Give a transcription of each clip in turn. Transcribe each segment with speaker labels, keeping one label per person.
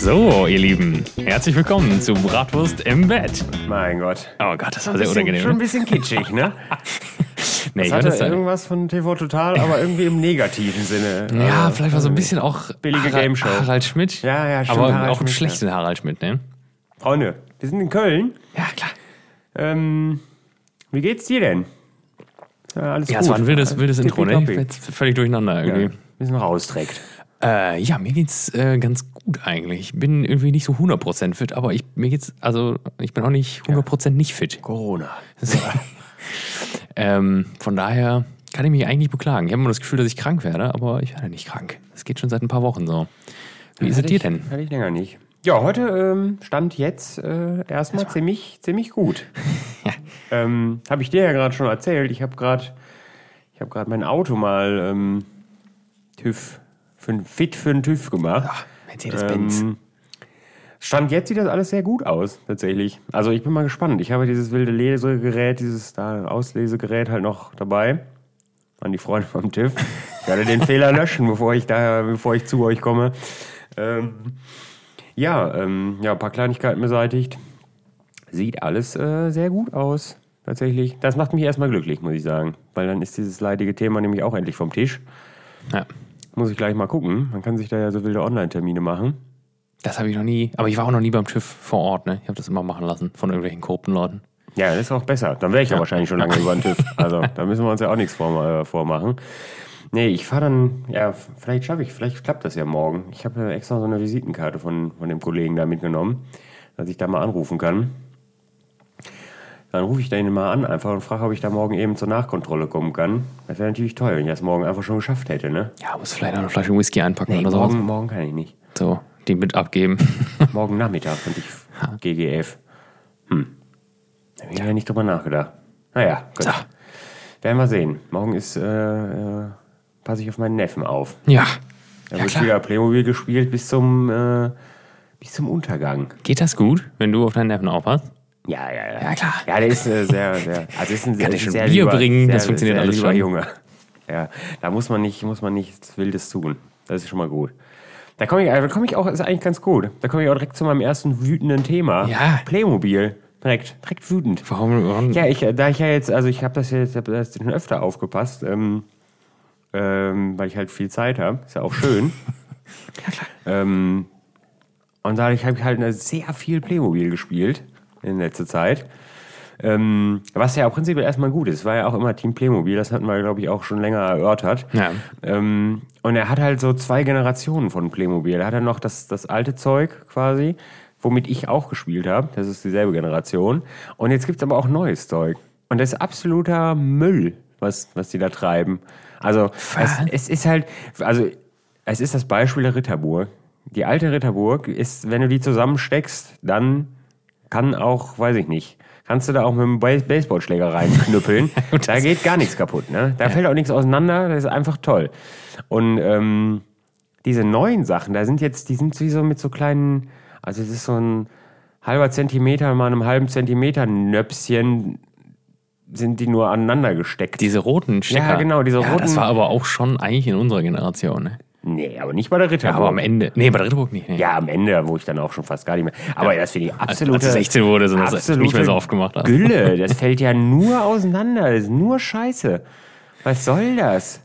Speaker 1: So, ihr Lieben, herzlich willkommen zu Bratwurst im Bett.
Speaker 2: Mein Gott.
Speaker 1: Oh Gott, das war
Speaker 2: Ein
Speaker 1: sehr
Speaker 2: bisschen,
Speaker 1: unangenehm.
Speaker 2: schon ein
Speaker 1: ne?
Speaker 2: bisschen kitschig, ne?
Speaker 1: Nee, ich
Speaker 2: Das hatte
Speaker 1: das
Speaker 2: irgendwas von TV Total, aber irgendwie im negativen Sinne.
Speaker 1: Ja,
Speaker 2: Also,
Speaker 1: vielleicht war so ein bisschen auch
Speaker 2: Billige
Speaker 1: Harald,
Speaker 2: Game Show.
Speaker 1: Harald Schmidt.
Speaker 2: Ja, ja, stimmt,
Speaker 1: Aber
Speaker 2: Harald
Speaker 1: auch einen
Speaker 2: Schmidt,
Speaker 1: schlechten Harald Schmidt, ne?
Speaker 2: Freunde, wir sind in Köln.
Speaker 1: Ja, klar.
Speaker 2: Ähm, wie geht's dir denn? Ja, alles
Speaker 1: Ja,
Speaker 2: gut.
Speaker 1: es war ein wildes, wildes Intro, ne? Ich bin jetzt völlig durcheinander
Speaker 2: Ja,
Speaker 1: irgendwie.
Speaker 2: bisschen rausträgt.
Speaker 1: Äh, ja, mir geht's äh, ganz gut eigentlich. Ich bin irgendwie nicht so 100% fit, aber ich, mir geht's, also ich bin auch nicht 100% nicht fit.
Speaker 2: Corona.
Speaker 1: ähm, von daher kann ich mich eigentlich beklagen. Ich habe immer das Gefühl, dass ich krank werde, aber ich werde nicht krank. Das geht schon seit ein paar Wochen so. Wie ist es dir
Speaker 2: ich-
Speaker 1: denn?
Speaker 2: Hatte ich länger nicht. Ja, heute ähm, stand jetzt äh, erstmal ziemlich, ziemlich gut. ähm, habe ich dir ja gerade schon erzählt. Ich habe gerade ich habe gerade mein Auto mal ähm, TÜV, für, ein- fit für einen TÜV gemacht.
Speaker 1: Mercedes-Benz.
Speaker 2: Ähm, Stand jetzt sieht das alles sehr gut aus, tatsächlich. Also ich bin mal gespannt. Ich habe dieses wilde Lesegerät, dieses da Auslesegerät halt noch dabei. An die Freunde vom TÜV. Ich werde den Fehler löschen, bevor ich da, bevor ich zu euch komme. Ähm, ja, ähm, ja, ein paar Kleinigkeiten beseitigt. Sieht alles äh, sehr gut aus, tatsächlich. Das macht mich erstmal glücklich, muss ich sagen. Weil dann ist dieses leidige Thema nämlich auch endlich vom Tisch.
Speaker 1: ja.
Speaker 2: Muss ich gleich mal gucken. Man kann sich da ja so wilde Online-Termine machen.
Speaker 1: Das habe ich noch nie, aber ich war auch noch nie beim TÜV vor Ort, ne? Ich habe das immer machen lassen von irgendwelchen korrupten Leuten.
Speaker 2: Ja, das ist auch besser. Dann wäre ich ja. wahrscheinlich schon lange über den TÜV. Also da müssen wir uns ja auch nichts vor, äh, vormachen. Nee, ich fahre dann, ja, vielleicht schaffe ich, vielleicht klappt das ja morgen. Ich habe ja extra so eine Visitenkarte von, von dem Kollegen da mitgenommen, dass ich da mal anrufen kann. Dann rufe ich ihn mal an einfach und frage, ob ich da morgen eben zur Nachkontrolle kommen kann. Das wäre natürlich toll, wenn ich das morgen einfach schon geschafft hätte, ne?
Speaker 1: Ja, muss vielleicht noch eine Flasche Whisky einpacken
Speaker 2: Nee,
Speaker 1: oder so.
Speaker 2: morgen, morgen kann ich nicht.
Speaker 1: So, die mit abgeben.
Speaker 2: Morgen Nachmittag könnte ich GGF. Hm. Da habe ich ja nicht drüber nachgedacht. Naja, gut.
Speaker 1: So.
Speaker 2: Werden wir sehen. Morgen ist, äh, äh, passe ich auf meinen Neffen auf.
Speaker 1: Ja.
Speaker 2: Da
Speaker 1: ja
Speaker 2: wird
Speaker 1: klar.
Speaker 2: wieder Playmobil gespielt bis zum, äh, bis zum Untergang.
Speaker 1: Geht das gut, wenn du auf deinen Neffen aufpasst?
Speaker 2: Ja, ja, ja.
Speaker 1: Ja, klar.
Speaker 2: Ja, der ist äh, sehr, sehr, also ist ein sehr,
Speaker 1: Kann der schon
Speaker 2: sehr
Speaker 1: Bier
Speaker 2: lieber,
Speaker 1: bringen?
Speaker 2: sehr,
Speaker 1: Das funktioniert
Speaker 2: sehr
Speaker 1: alles
Speaker 2: lieber
Speaker 1: schon.
Speaker 2: Junge. Ja, da muss man nicht, muss man nichts Wildes tun. Das ist schon mal gut. Da komme ich, da komme ich auch, ist eigentlich ganz gut. Da komme ich auch direkt zu meinem ersten wütenden Thema.
Speaker 1: Ja.
Speaker 2: Playmobil. Direkt, direkt wütend.
Speaker 1: Warum? warum?
Speaker 2: Ja, ich, da ich ja jetzt, also ich habe das jetzt, hab das schon öfter aufgepasst, ähm, ähm, weil ich halt viel Zeit habe. Ist ja auch schön. ähm, und dadurch habe ich halt sehr viel Playmobil gespielt in letzter Zeit. Ähm, was ja auch prinzipiell erstmal gut ist. War ja auch immer Team Playmobil, das hatten wir, glaube ich, auch schon länger erörtert.
Speaker 1: Ja.
Speaker 2: Ähm, und er hat halt so zwei Generationen von Playmobil. Er hat dann noch das, das alte Zeug quasi, womit ich auch gespielt habe. Das ist dieselbe Generation. Und jetzt gibt es aber auch neues Zeug. Und das ist absoluter Müll, was, was die da treiben. Also es, es ist halt, also es ist das Beispiel der Ritterburg. Die alte Ritterburg ist, wenn du die zusammensteckst, dann kann auch, weiß ich nicht, kannst du da auch mit einem Base- Baseballschläger reinknüppeln. da geht gar nichts kaputt. Ne? Da fällt auch nichts auseinander. Das ist einfach toll. Und ähm, diese neuen Sachen, da sind jetzt, die sind wie so mit so kleinen, also es ist so ein halber Zentimeter mal einem halben Zentimeter Nöpschen sind die nur aneinander gesteckt.
Speaker 1: Diese roten Stecker.
Speaker 2: Ja, genau, diese
Speaker 1: ja, Das
Speaker 2: roten-
Speaker 1: war aber auch schon eigentlich in unserer Generation, ne?
Speaker 2: Nee, aber nicht bei der
Speaker 1: Ja,
Speaker 2: Ritterburg.
Speaker 1: aber am Ende. Nee, bei der Ritterburg nicht. Nee.
Speaker 2: Ja, am Ende, wo ich dann auch schon fast gar nicht mehr. Aber das finde ich
Speaker 1: als,
Speaker 2: absolute.
Speaker 1: als du 16 wurde, sind das nicht mehr so oft gemacht.
Speaker 2: Gülle. Das fällt ja nur auseinander. Das ist nur Scheiße. Was soll das?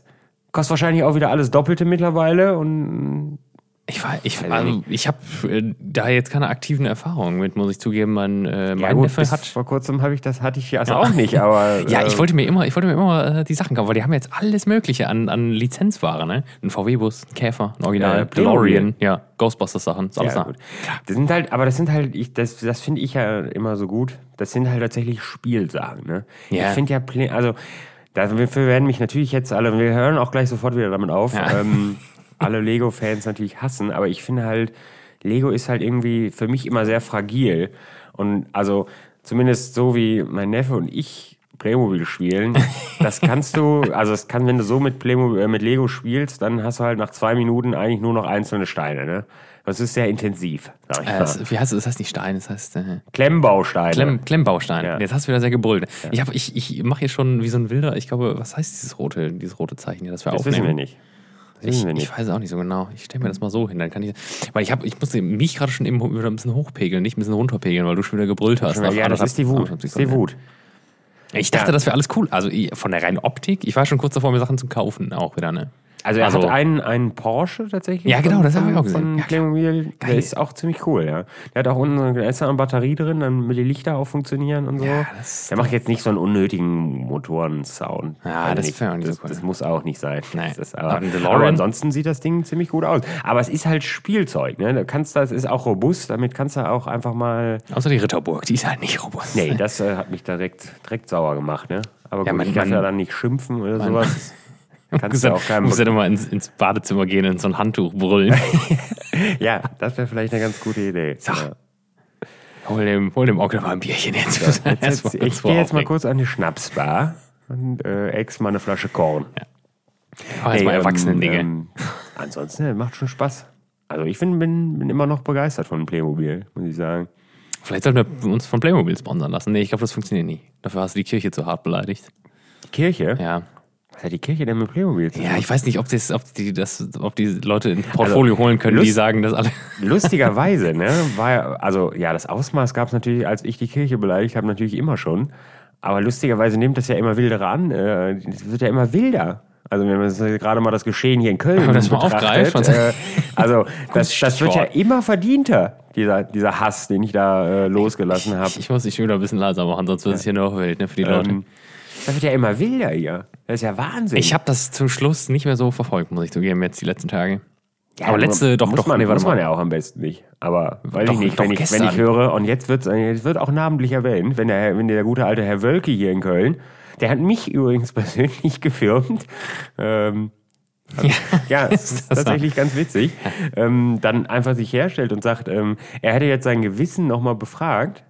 Speaker 2: Kostet wahrscheinlich auch wieder alles Doppelte mittlerweile und
Speaker 1: Ich war, ich, also, ich habe äh, da jetzt keine aktiven Erfahrungen mit, muss ich zugeben. Mein, äh,
Speaker 2: ja
Speaker 1: mein
Speaker 2: gut,
Speaker 1: Neffe hat.
Speaker 2: vor kurzem habe ich das hatte ich ja also auch nicht, aber
Speaker 1: Ja,
Speaker 2: äh,
Speaker 1: ich wollte mir immer, ich wollte mir immer äh, die Sachen kaufen, weil die haben jetzt alles Mögliche an, an Lizenzware, ne? Ein VW-Bus, ein Käfer, ein Original,
Speaker 2: Ja.
Speaker 1: DeLorean, ja, Ghostbusters-Sachen, ist alles
Speaker 2: ja,
Speaker 1: da.
Speaker 2: gut. Das sind halt, aber das sind halt, ich, das, das finde ich ja immer so gut. Das sind halt tatsächlich Spielsachen. Ne?
Speaker 1: Ja.
Speaker 2: Ich finde ja, also dafür werden mich natürlich jetzt alle, wir hören auch gleich sofort wieder damit auf,
Speaker 1: Ja.
Speaker 2: ähm, alle Lego-Fans natürlich hassen, aber ich finde halt, Lego ist halt irgendwie für mich immer sehr fragil. Und also zumindest so wie mein Neffe und ich Playmobil spielen, das kannst du, also es kann, wenn du so mit Playmobil, äh, mit Lego spielst, dann hast du halt nach zwei Minuten eigentlich nur noch einzelne Steine, ne? Das ist sehr intensiv, sag ich
Speaker 1: Äh, es, wie heißt es? Das heißt nicht Stein, das heißt äh,
Speaker 2: Klemmbausteine.
Speaker 1: Klemm, Klemmbaustein.
Speaker 2: Ja.
Speaker 1: Jetzt hast du wieder sehr gebrüllt. Ich, hab- ich, ich mache hier schon wie so ein Wilder, ich glaube, was heißt dieses rote, dieses rote Zeichen hier, das wir
Speaker 2: das
Speaker 1: aufnehmen?
Speaker 2: Das wissen wir nicht.
Speaker 1: Ich weiß es auch nicht so genau. Ich stelle mir das mal so hin, dann kann ich. Weil ich habe, ich musste mich gerade schon eben wieder ein bisschen hochpegeln, nicht ein bisschen runterpegeln, weil du schon wieder gebrüllt hast. nach
Speaker 2: ja, das ist die Wut. Das ist die. Wut.
Speaker 1: Ich dachte,
Speaker 2: Ja.
Speaker 1: das wäre alles cool. Also ich- von der reinen Optik, ich war schon kurz davor, mir Sachen zu kaufen, auch wieder, ne?
Speaker 2: Also er
Speaker 1: Also-
Speaker 2: hat einen, einen Porsche tatsächlich.
Speaker 1: Ja, genau, das habe ich auch gesehen.
Speaker 2: Von
Speaker 1: Ja.
Speaker 2: Playmobil. Der
Speaker 1: Geil.
Speaker 2: ist auch ziemlich cool, ja. Der hat auch unten, so- eine Batterie drin, dann mit die Lichter auch funktionieren und so.
Speaker 1: Ja,
Speaker 2: der macht jetzt nicht so einen unnötigen Motorensound.
Speaker 1: Ja,
Speaker 2: Weiß
Speaker 1: das
Speaker 2: nicht.
Speaker 1: wäre auch nicht
Speaker 2: das,
Speaker 1: so cool.
Speaker 2: das muss auch nicht sein.
Speaker 1: Nein.
Speaker 2: Das
Speaker 1: Aber
Speaker 2: aber, ansonsten sieht das Ding ziemlich gut aus. Aber es ist halt Spielzeug, ne? Du kannst das ist auch robust, damit kannst du auch einfach mal.
Speaker 1: Außer die Ritterburg, die ist halt nicht robust.
Speaker 2: Nee, das äh, hat mich direkt, direkt sauer gemacht, ne? Aber
Speaker 1: Ja,
Speaker 2: gut,
Speaker 1: man-
Speaker 2: ich
Speaker 1: man-
Speaker 2: ja dann nicht schimpfen oder
Speaker 1: man-
Speaker 2: sowas.
Speaker 1: Du
Speaker 2: Kannst
Speaker 1: musst
Speaker 2: du
Speaker 1: dann,
Speaker 2: auch keinem
Speaker 1: musst dann immer ins, ins Badezimmer gehen und so ein Handtuch brüllen.
Speaker 2: Ja, das wäre vielleicht eine ganz gute Idee.
Speaker 1: So.
Speaker 2: Ja.
Speaker 1: hol, dem, hol dem Onkel mal ein Bierchen jetzt.
Speaker 2: Jetzt,
Speaker 1: Erst
Speaker 2: jetzt,
Speaker 1: mal
Speaker 2: ich gehe jetzt mal kurz an die Schnapsbar und äh, ex mal eine Flasche Korn.
Speaker 1: Oh, jetzt mal
Speaker 2: Nee,
Speaker 1: Erwachsenen-Dinge.
Speaker 2: ähm, ansonsten äh, macht schon Spaß. Also ich find, bin, bin immer noch begeistert von Playmobil, muss ich sagen.
Speaker 1: Vielleicht sollten wir uns von Playmobil sponsern lassen. Nee, ich glaube, das funktioniert nicht. Dafür hast du die Kirche zu hart beleidigt.
Speaker 2: Die Kirche?
Speaker 1: Ja.
Speaker 2: Was hat die Kirche denn mit Playmobil zu tun?
Speaker 1: Ja, ich weiß nicht, ob, das, ob, die, das, ob die Leute ein Portfolio holen können, die
Speaker 2: Lust-
Speaker 1: sagen, dass alle.
Speaker 2: Lustigerweise, ne, war ja, also ja, das Ausmaß gab es natürlich, als ich die Kirche beleidigt habe, natürlich immer schon. Aber lustigerweise nimmt das ja immer wilder an. äh, Es wird ja immer wilder. Also wenn man gerade mal das Geschehen hier in Köln
Speaker 1: das mal
Speaker 2: betrachtet, äh, also das, das wird ja immer verdienter, dieser, dieser Hass, den ich da äh, losgelassen habe.
Speaker 1: Ich, ich muss schon wieder ein bisschen leiser machen, sonst wird es hier noch wild ne, für die Leute.
Speaker 2: Das wird ja immer wilder hier. Das ist ja Wahnsinn.
Speaker 1: ich habe das zum Schluss nicht mehr so verfolgt, muss ich zugeben, jetzt die letzten Tage.
Speaker 2: Ja,
Speaker 1: aber letzte, doch,
Speaker 2: muss
Speaker 1: doch,
Speaker 2: man,
Speaker 1: nee,
Speaker 2: muss man ja auch am besten nicht. Aber weiß
Speaker 1: Doch,
Speaker 2: ich nicht,
Speaker 1: doch
Speaker 2: wenn ich, wenn ich höre, und jetzt, wird's, jetzt wird auch namentlich erwähnt, wenn der, wenn der gute alte Herr Wölke hier in Köln, der hat mich übrigens persönlich gefilmt. Ähm, ja, es ist
Speaker 1: das
Speaker 2: tatsächlich ganz witzig. Ähm, dann einfach sich herstellt und sagt, ähm, er hätte jetzt sein Gewissen nochmal befragt.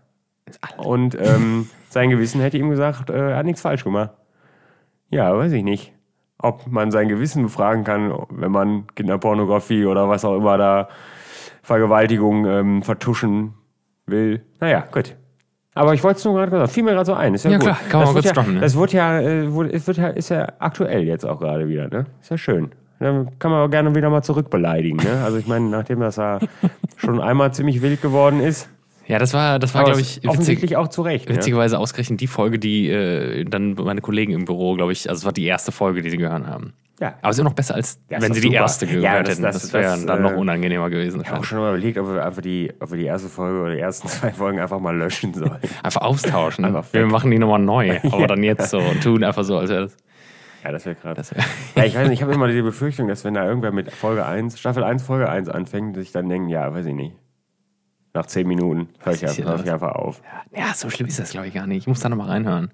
Speaker 2: Und ähm, sein Gewissen hätte ihm gesagt, äh, er hat nichts falsch gemacht. Ja, weiß ich nicht. Ob man sein Gewissen befragen kann, wenn man Kinderpornografie oder was auch immer da Vergewaltigung ähm, vertuschen will. Naja, gut. Aber ich wollte es nur gerade gesagt, fiel mir gerade so ein. Ist ja,
Speaker 1: Ja,
Speaker 2: gut.
Speaker 1: klar, kann man
Speaker 2: das wird ja,
Speaker 1: droppen, ne?
Speaker 2: Das wird ja, äh, wurde- es wird ja, ist ja aktuell jetzt auch gerade wieder, ne? Ist ja schön. Dann kann man auch gerne wieder mal zurückbeleidigen, ne? Also ich meine, nachdem das ja schon einmal ziemlich wild geworden ist,
Speaker 1: Ja, das war, das war glaube ich, witzig,
Speaker 2: offensichtlich auch zu Recht.
Speaker 1: Witzigerweise ausgerechnet die Folge, die äh, dann meine Kollegen im Büro, glaube ich, also es war die erste Folge, die sie gehört haben.
Speaker 2: Ja.
Speaker 1: Aber es ist noch besser, als
Speaker 2: Ja,
Speaker 1: wenn sie die
Speaker 2: super.
Speaker 1: erste gehört
Speaker 2: Ja, das-
Speaker 1: hätten.
Speaker 2: das-
Speaker 1: Das, wäre
Speaker 2: das,
Speaker 1: dann
Speaker 2: äh,
Speaker 1: noch unangenehmer gewesen.
Speaker 2: Ich habe auch schon mal überlegt, ob wir, wir die, ob wir die erste Folge oder die ersten zwei Folgen einfach mal löschen sollen.
Speaker 1: Einfach austauschen.
Speaker 2: Einfach
Speaker 1: wir machen die nochmal neu, aber dann jetzt so und tun einfach so, als wäre das.
Speaker 2: Ja, das wäre gerade.
Speaker 1: wär,
Speaker 2: Ja, ich weiß nicht, ich habe immer die Befürchtung, dass wenn da irgendwer mit Folge 1, Staffel 1, Folge 1 anfängt, dass ich dann denke, ja, weiß ich nicht. Nach 10 Minuten höre ich,
Speaker 1: ist
Speaker 2: hör ich einfach auf.
Speaker 1: ja, so schlimm ist das, glaube ich, gar nicht. Ich muss da nochmal reinhören.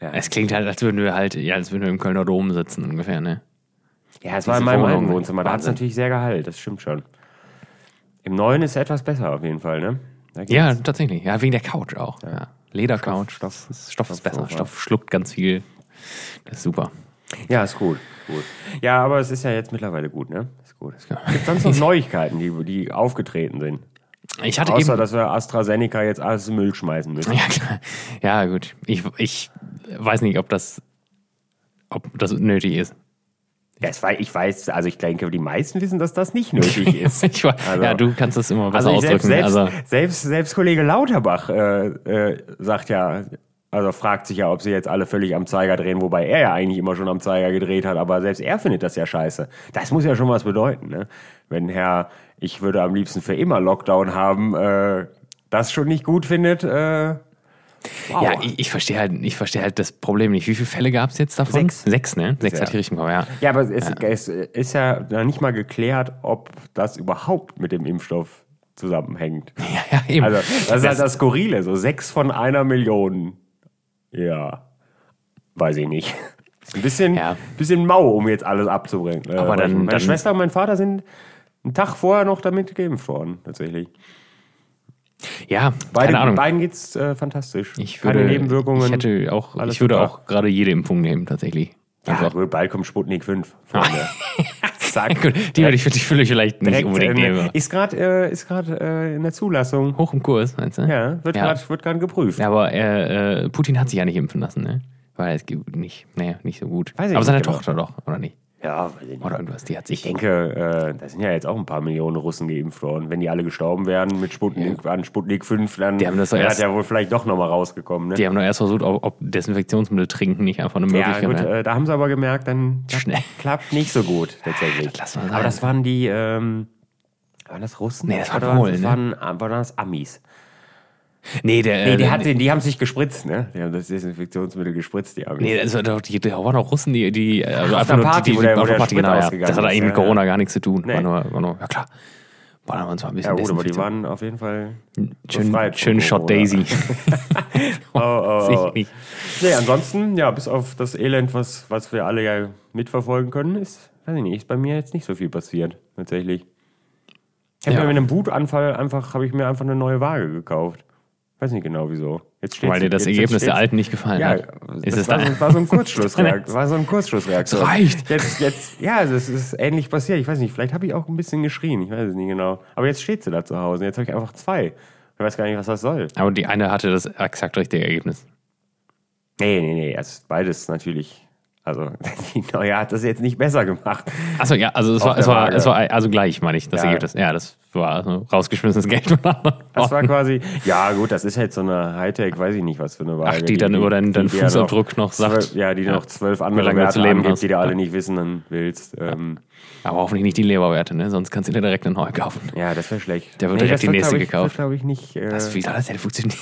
Speaker 2: Ja.
Speaker 1: Es klingt halt, als würden wir halt, ja, als würden wir im Kölner Dom sitzen ungefähr, ne?
Speaker 2: Ja, es war in meinem alten Wohnzimmer. Da hat es natürlich sehr geheilt, das stimmt schon. Im neuen ist es etwas besser auf jeden Fall, ne?
Speaker 1: Ja, tatsächlich. Ja, wegen der Couch auch. Ja. Ledercouch.
Speaker 2: Stoff-
Speaker 1: Stoff, ist, Stoff ist besser.
Speaker 2: Stoff, ja.
Speaker 1: Stoff schluckt ganz viel. Das ist super.
Speaker 2: Ja, ist gut. gut. Ja, aber es ist ja jetzt mittlerweile gut, ne? Ist gut. Gibt sonst noch Neuigkeiten, die, die aufgetreten sind?
Speaker 1: Ich hatte
Speaker 2: Außer,
Speaker 1: eben.
Speaker 2: dass wir AstraZeneca jetzt alles in Müll schmeißen müssen.
Speaker 1: Ja, klar. Ja, gut. Ich, ich weiß nicht, ob das, ob das nötig ist.
Speaker 2: Ja, es war, ich weiß, also ich denke, die meisten wissen, dass das nicht nötig ist.
Speaker 1: Ich, wa-
Speaker 2: Also-
Speaker 1: ja, du kannst das immer besser
Speaker 2: Also
Speaker 1: ausdrücken.
Speaker 2: selbst,
Speaker 1: also,
Speaker 2: selbst, selbst Kollege Lauterbach äh, äh, sagt ja, also fragt sich ja, ob sie jetzt alle völlig am Zeiger drehen, wobei er ja eigentlich immer schon am Zeiger gedreht hat, aber selbst er findet das ja scheiße. Das muss ja schon was bedeuten, ne? Wenn Herr, ich würde am liebsten für immer Lockdown haben, äh, das schon nicht gut findet, äh, wow.
Speaker 1: ja, ich, ich verstehe halt, ich verstehe halt das Problem nicht. Wie viele Fälle gab es jetzt davon?
Speaker 2: Sechs.
Speaker 1: Sechs, ne? Sechs
Speaker 2: Ja.
Speaker 1: hatte ich richtig Kopf, ja.
Speaker 2: Ja, aber es, es ist ja noch nicht mal geklärt, ob das überhaupt mit dem Impfstoff zusammenhängt.
Speaker 1: Ja, ja, eben.
Speaker 2: Also, das ist halt das Skurrile, so sechs von einer Million. Ja, weiß ich nicht. Ein bisschen,
Speaker 1: Ja.
Speaker 2: bisschen mau, um jetzt alles abzubringen. Äh,
Speaker 1: Aber dann-
Speaker 2: meine
Speaker 1: dann-
Speaker 2: Schwester und mein Vater sind einen Tag vorher noch damit geimpft worden, tatsächlich.
Speaker 1: ja,
Speaker 2: Beide,
Speaker 1: keine Ahnung.
Speaker 2: Beiden geht's äh, fantastisch.
Speaker 1: Ich würde,
Speaker 2: Keine Nebenwirkungen.
Speaker 1: Ich, hätte auch, ich würde
Speaker 2: super.
Speaker 1: auch gerade jede Impfung nehmen, tatsächlich.
Speaker 2: ja,
Speaker 1: Einfach.
Speaker 2: gut, bald kommt Sputnik 5. Freunde. Zack.
Speaker 1: Gut, die würde ich, würde ich vielleicht nicht unbedingt
Speaker 2: äh,
Speaker 1: nehmen.
Speaker 2: Ist gerade äh, ist grad, äh, in der Zulassung.
Speaker 1: Hoch im Kurs, meinst du?
Speaker 2: Ja, wird
Speaker 1: Ja.
Speaker 2: gerade geprüft.
Speaker 1: Ja, aber äh, äh, Putin hat sich ja nicht impfen lassen, ne? Weil es nicht, naja, nicht so gut.
Speaker 2: Weiß ich
Speaker 1: aber seine
Speaker 2: genau.
Speaker 1: Tochter doch, oder nicht?
Speaker 2: Ja.
Speaker 1: Oder irgendwas. Die hat sich.
Speaker 2: Ich denke, äh, da sind ja jetzt auch ein paar Millionen Russen geimpft worden. Wenn die alle gestorben wären mit Sputnik, an Sputnik 5, dann
Speaker 1: Die haben das doch
Speaker 2: wäre
Speaker 1: erst-
Speaker 2: ja wohl vielleicht doch nochmal rausgekommen. Ne?
Speaker 1: Die haben nur erst versucht, ob, ob Desinfektionsmittel trinken nicht einfach eine
Speaker 2: ja,
Speaker 1: Möglichkeit
Speaker 2: gut,
Speaker 1: wäre.
Speaker 2: äh, da haben sie aber gemerkt, dann
Speaker 1: Schnell.
Speaker 2: klappt nicht so gut tatsächlich.
Speaker 1: Das
Speaker 2: aber das waren die, ähm, waren das Russen?
Speaker 1: Nee, das waren, Polen,
Speaker 2: das
Speaker 1: ne?
Speaker 2: waren, äh, waren das Amis.
Speaker 1: Nee, der.
Speaker 2: Nee, die,
Speaker 1: äh,
Speaker 2: hat, die haben sich gespritzt, ne? Die haben das Desinfektionsmittel gespritzt, die Amis.
Speaker 1: Nee, das war doch, die, da waren doch Russen, die, die äh, also
Speaker 2: auf
Speaker 1: einfach
Speaker 2: der
Speaker 1: nur
Speaker 2: Party,
Speaker 1: die,
Speaker 2: wo
Speaker 1: die,
Speaker 2: der- wo
Speaker 1: der Party, genau, ja. Das hat eigentlich mit Corona gar nichts zu tun.
Speaker 2: Nee.
Speaker 1: War, nur, war nur, ja klar. War da zwar ein bisschen
Speaker 2: ja, gut, aber die waren auf jeden Fall
Speaker 1: Schön, schön Shot
Speaker 2: Corona.
Speaker 1: Daisy.
Speaker 2: Oh, oh, oh.
Speaker 1: nicht.
Speaker 2: Nee, ansonsten, ja, bis auf das Elend, was, was wir alle ja mitverfolgen können, ist, weiß ich nicht, ist bei mir jetzt nicht so viel passiert, tatsächlich. Ich habe
Speaker 1: Ja.
Speaker 2: mir mit einem Wutanfall einfach, habe ich mir einfach eine neue Waage gekauft. Weiß nicht genau wieso.
Speaker 1: Weil dir das Ergebnis der alten nicht gefallen
Speaker 2: Ja,
Speaker 1: hat. Ist
Speaker 2: das
Speaker 1: es
Speaker 2: war,
Speaker 1: da?
Speaker 2: so, war so ein Kurzschlussreaktion. war so ein Kurzschlussreaktion.
Speaker 1: Es reicht.
Speaker 2: Jetzt, jetzt, ja, das ist ähnlich passiert. Ich weiß nicht, vielleicht habe ich auch ein bisschen geschrien. Ich weiß es nicht genau. Aber jetzt steht sie da zu Hause. Jetzt habe ich einfach zwei. Ich weiß gar nicht, was das soll.
Speaker 1: Aber die eine hatte das exakt richtige Ergebnis.
Speaker 2: Nee, nee, nee. Ist beides natürlich. Also, die neue hat das jetzt nicht besser gemacht.
Speaker 1: Achso, ja, also es war, es, war, es war also gleich, meine ich, das
Speaker 2: Ja.
Speaker 1: Ergebnis. Ja, das war also rausgeschmissenes Geld.
Speaker 2: Das war quasi, ja gut, das ist jetzt so eine Hightech, weiß ich nicht, was für eine Waage.
Speaker 1: Ach, die dann über deinen- deinen
Speaker 2: dir noch
Speaker 1: Fußabdruck noch sagt.
Speaker 2: Zwölf, ja, die
Speaker 1: Ja.
Speaker 2: noch zwölf andere
Speaker 1: lange du
Speaker 2: Werte
Speaker 1: zu leben
Speaker 2: angibt,
Speaker 1: hast.
Speaker 2: die du alle
Speaker 1: Ja.
Speaker 2: nicht wissen dann willst. Ähm,
Speaker 1: Aber hoffentlich nicht die Leberwerte, ne? Sonst kannst du dir direkt eine neue kaufen.
Speaker 2: ja, das wäre schlecht.
Speaker 1: Der wird direkt
Speaker 2: das
Speaker 1: die nächste
Speaker 2: ich,
Speaker 1: gekauft.
Speaker 2: Das glaube ich nicht. Äh,
Speaker 1: Das, wie soll das denn funktionieren?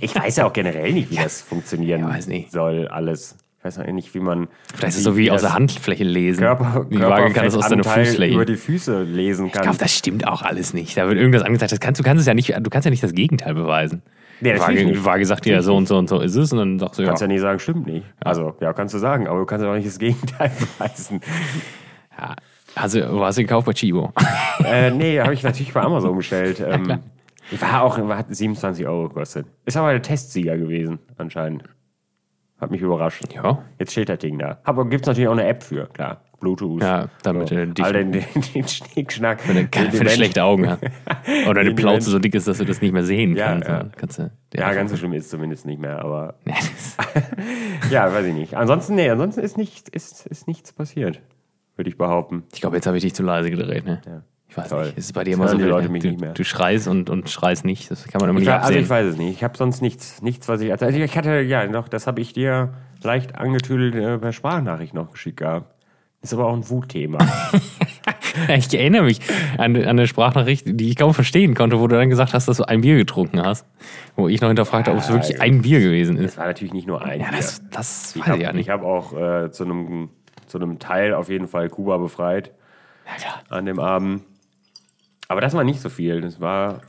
Speaker 2: ich weiß ja auch generell nicht, wie das funktionieren soll, alles. Ich weiß auch nicht, wie man.
Speaker 1: Vielleicht ist es so wie aus
Speaker 2: das
Speaker 1: der Handfläche lesen.
Speaker 2: Körper,
Speaker 1: die Waage kann das aus deiner Fußfläche.
Speaker 2: über die Füße lesen
Speaker 1: Ich
Speaker 2: kann.
Speaker 1: glaube, das stimmt auch alles nicht. Da wird irgendwas angezeigt. Das kannst, du kannst es ja nicht, du kannst ja nicht das Gegenteil beweisen.
Speaker 2: Nee,
Speaker 1: die,
Speaker 2: natürlich
Speaker 1: Waage,
Speaker 2: nicht.
Speaker 1: die Waage sagt dir ja so und so und so ist es und dann sagst du ja.
Speaker 2: kannst ja nicht sagen, stimmt nicht. Also, ja, kannst du sagen, aber du kannst ja auch nicht das Gegenteil beweisen.
Speaker 1: ja. Also, wo hast du gekauft bei Chibo?
Speaker 2: äh, nee, habe ich natürlich bei Amazon bestellt. Ähm,
Speaker 1: klar.
Speaker 2: war auch hat 27 Euro gekostet. Ist aber der Testsieger gewesen, anscheinend. Hat mich überrascht.
Speaker 1: Ja.
Speaker 2: Jetzt steht das Ding da. Aber gibt es natürlich auch eine App für, klar. Bluetooth.
Speaker 1: Ja, damit
Speaker 2: so.
Speaker 1: du dich-
Speaker 2: All den, den, den Schnickschnack.
Speaker 1: Wenn du schlechte Augen hast. Oder
Speaker 2: Den
Speaker 1: Plauze so dick ist, dass du das nicht mehr sehen
Speaker 2: Ja,
Speaker 1: kannst.
Speaker 2: ja.
Speaker 1: Kannst du
Speaker 2: Ja, ganz so schlimm ist es zumindest nicht mehr, aber ja, weiß ich nicht. Ansonsten, nee, ansonsten ist, nicht, ist, ist nichts passiert, würde ich behaupten.
Speaker 1: Ich glaube, jetzt habe ich dich zu leise gedreht. Ne?
Speaker 2: Ja.
Speaker 1: Ich weiß
Speaker 2: Toll.
Speaker 1: nicht. Ist bei dir immer so
Speaker 2: die Leute
Speaker 1: ne?
Speaker 2: mich
Speaker 1: du,
Speaker 2: nicht mehr.
Speaker 1: du schreist und, und schreist nicht. Das kann man immer
Speaker 2: Ich,
Speaker 1: nicht
Speaker 2: also
Speaker 1: absehen.
Speaker 2: ich weiß es nicht. Ich habe sonst nichts, nichts, was ich. Also ich hatte, ja, noch, das habe ich dir leicht angetüdelt äh, per Sprachnachricht noch geschickt gehabt. Ist aber auch ein Wutthema.
Speaker 1: Ich erinnere mich an, an eine Sprachnachricht, die ich kaum verstehen konnte, wo du dann gesagt hast, dass du ein Bier getrunken hast. Wo ich noch hinterfragt habe, ob es wirklich ein Bier gewesen
Speaker 2: Das
Speaker 1: ist.
Speaker 2: war natürlich nicht nur ein.
Speaker 1: Ja,
Speaker 2: Bier.
Speaker 1: das, das
Speaker 2: ich
Speaker 1: weiß
Speaker 2: habe
Speaker 1: ich ja nicht.
Speaker 2: hab auch äh, zu, einem, zu einem Teil auf jeden Fall Kuba befreit
Speaker 1: Ja, klar.
Speaker 2: an dem Abend. Aber das war nicht so viel. Das war,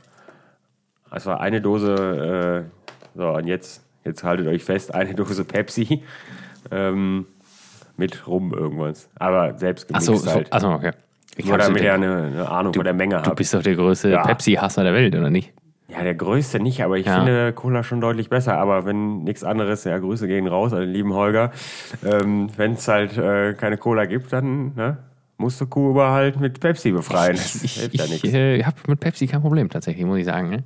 Speaker 2: das war eine Dose. Äh, so, und jetzt, jetzt haltet euch fest: eine Dose Pepsi. Ähm, mit Rum irgendwas. Aber selbst gemixt
Speaker 1: Achso, so,
Speaker 2: halt.
Speaker 1: achso, okay. Ich
Speaker 2: Nur
Speaker 1: hab's
Speaker 2: damit ihr
Speaker 1: gedacht,
Speaker 2: eine, eine Ahnung von der Menge
Speaker 1: du
Speaker 2: habt.
Speaker 1: bist doch der größte
Speaker 2: Ja.
Speaker 1: Pepsi-Hasser der Welt, oder nicht?
Speaker 2: Ja, der größte nicht, aber ich
Speaker 1: Ja.
Speaker 2: finde Cola schon deutlich besser. Aber wenn nichts anderes, ja, Grüße gehen raus an den lieben Holger. Ähm, wenn es halt äh, keine Cola gibt, dann ne, musst du Kuba halt mit Pepsi befreien. Das
Speaker 1: Ich,
Speaker 2: hilft ja
Speaker 1: ich äh, habe mit Pepsi kein Problem tatsächlich, muss ich sagen. Ne?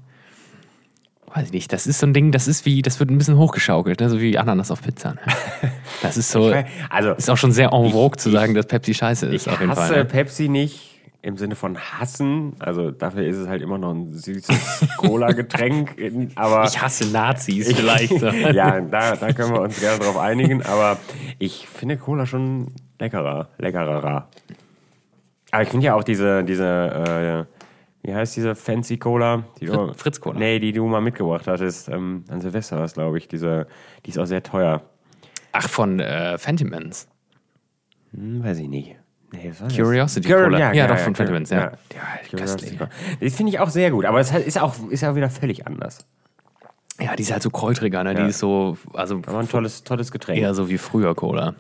Speaker 1: Weiß ich nicht. Das ist so ein Ding, das ist wie, das wird ein bisschen hochgeschaukelt, ne? so wie Ananas auf Pizza. Ne? Das ist so,
Speaker 2: Also,
Speaker 1: ist auch schon sehr en vogue zu sagen, dass Pepsi scheiße ist,
Speaker 2: ich
Speaker 1: auf jeden
Speaker 2: hasse
Speaker 1: Fall. Ne?
Speaker 2: Pepsi nicht im Sinne von hassen. Also dafür ist es halt immer noch ein süßes Cola-Getränk. Aber
Speaker 1: Ich hasse Nazis vielleicht. So.
Speaker 2: ja, da, da können wir uns gerne drauf einigen. Aber ich finde Cola schon leckerer, leckerer. Aber ich finde ja auch diese, diese, äh, wie heißt diese Fancy Cola? Die du,
Speaker 1: Fritz- Fritz Cola.
Speaker 2: Nee, die du mal mitgebracht hattest. Ähm, an Silvester war es, glaube ich. Diese, die ist auch sehr teuer.
Speaker 1: Ach, von äh, Fentimans.
Speaker 2: Hm, weiß ich nicht. Nee?
Speaker 1: Curiosity
Speaker 2: Cur-
Speaker 1: Cola. Ja, doch, von
Speaker 2: Cur-
Speaker 1: Fentimans, ja. Ja, köstlich.
Speaker 2: Das finde ich auch sehr gut. Aber es ist auch, ist auch wieder völlig anders.
Speaker 1: Ja, die ist halt so kräutriger, ne?
Speaker 2: Ja.
Speaker 1: Die ist so, also
Speaker 2: Aber ein tolles, tolles Getränk.
Speaker 1: eher so wie früher Cola.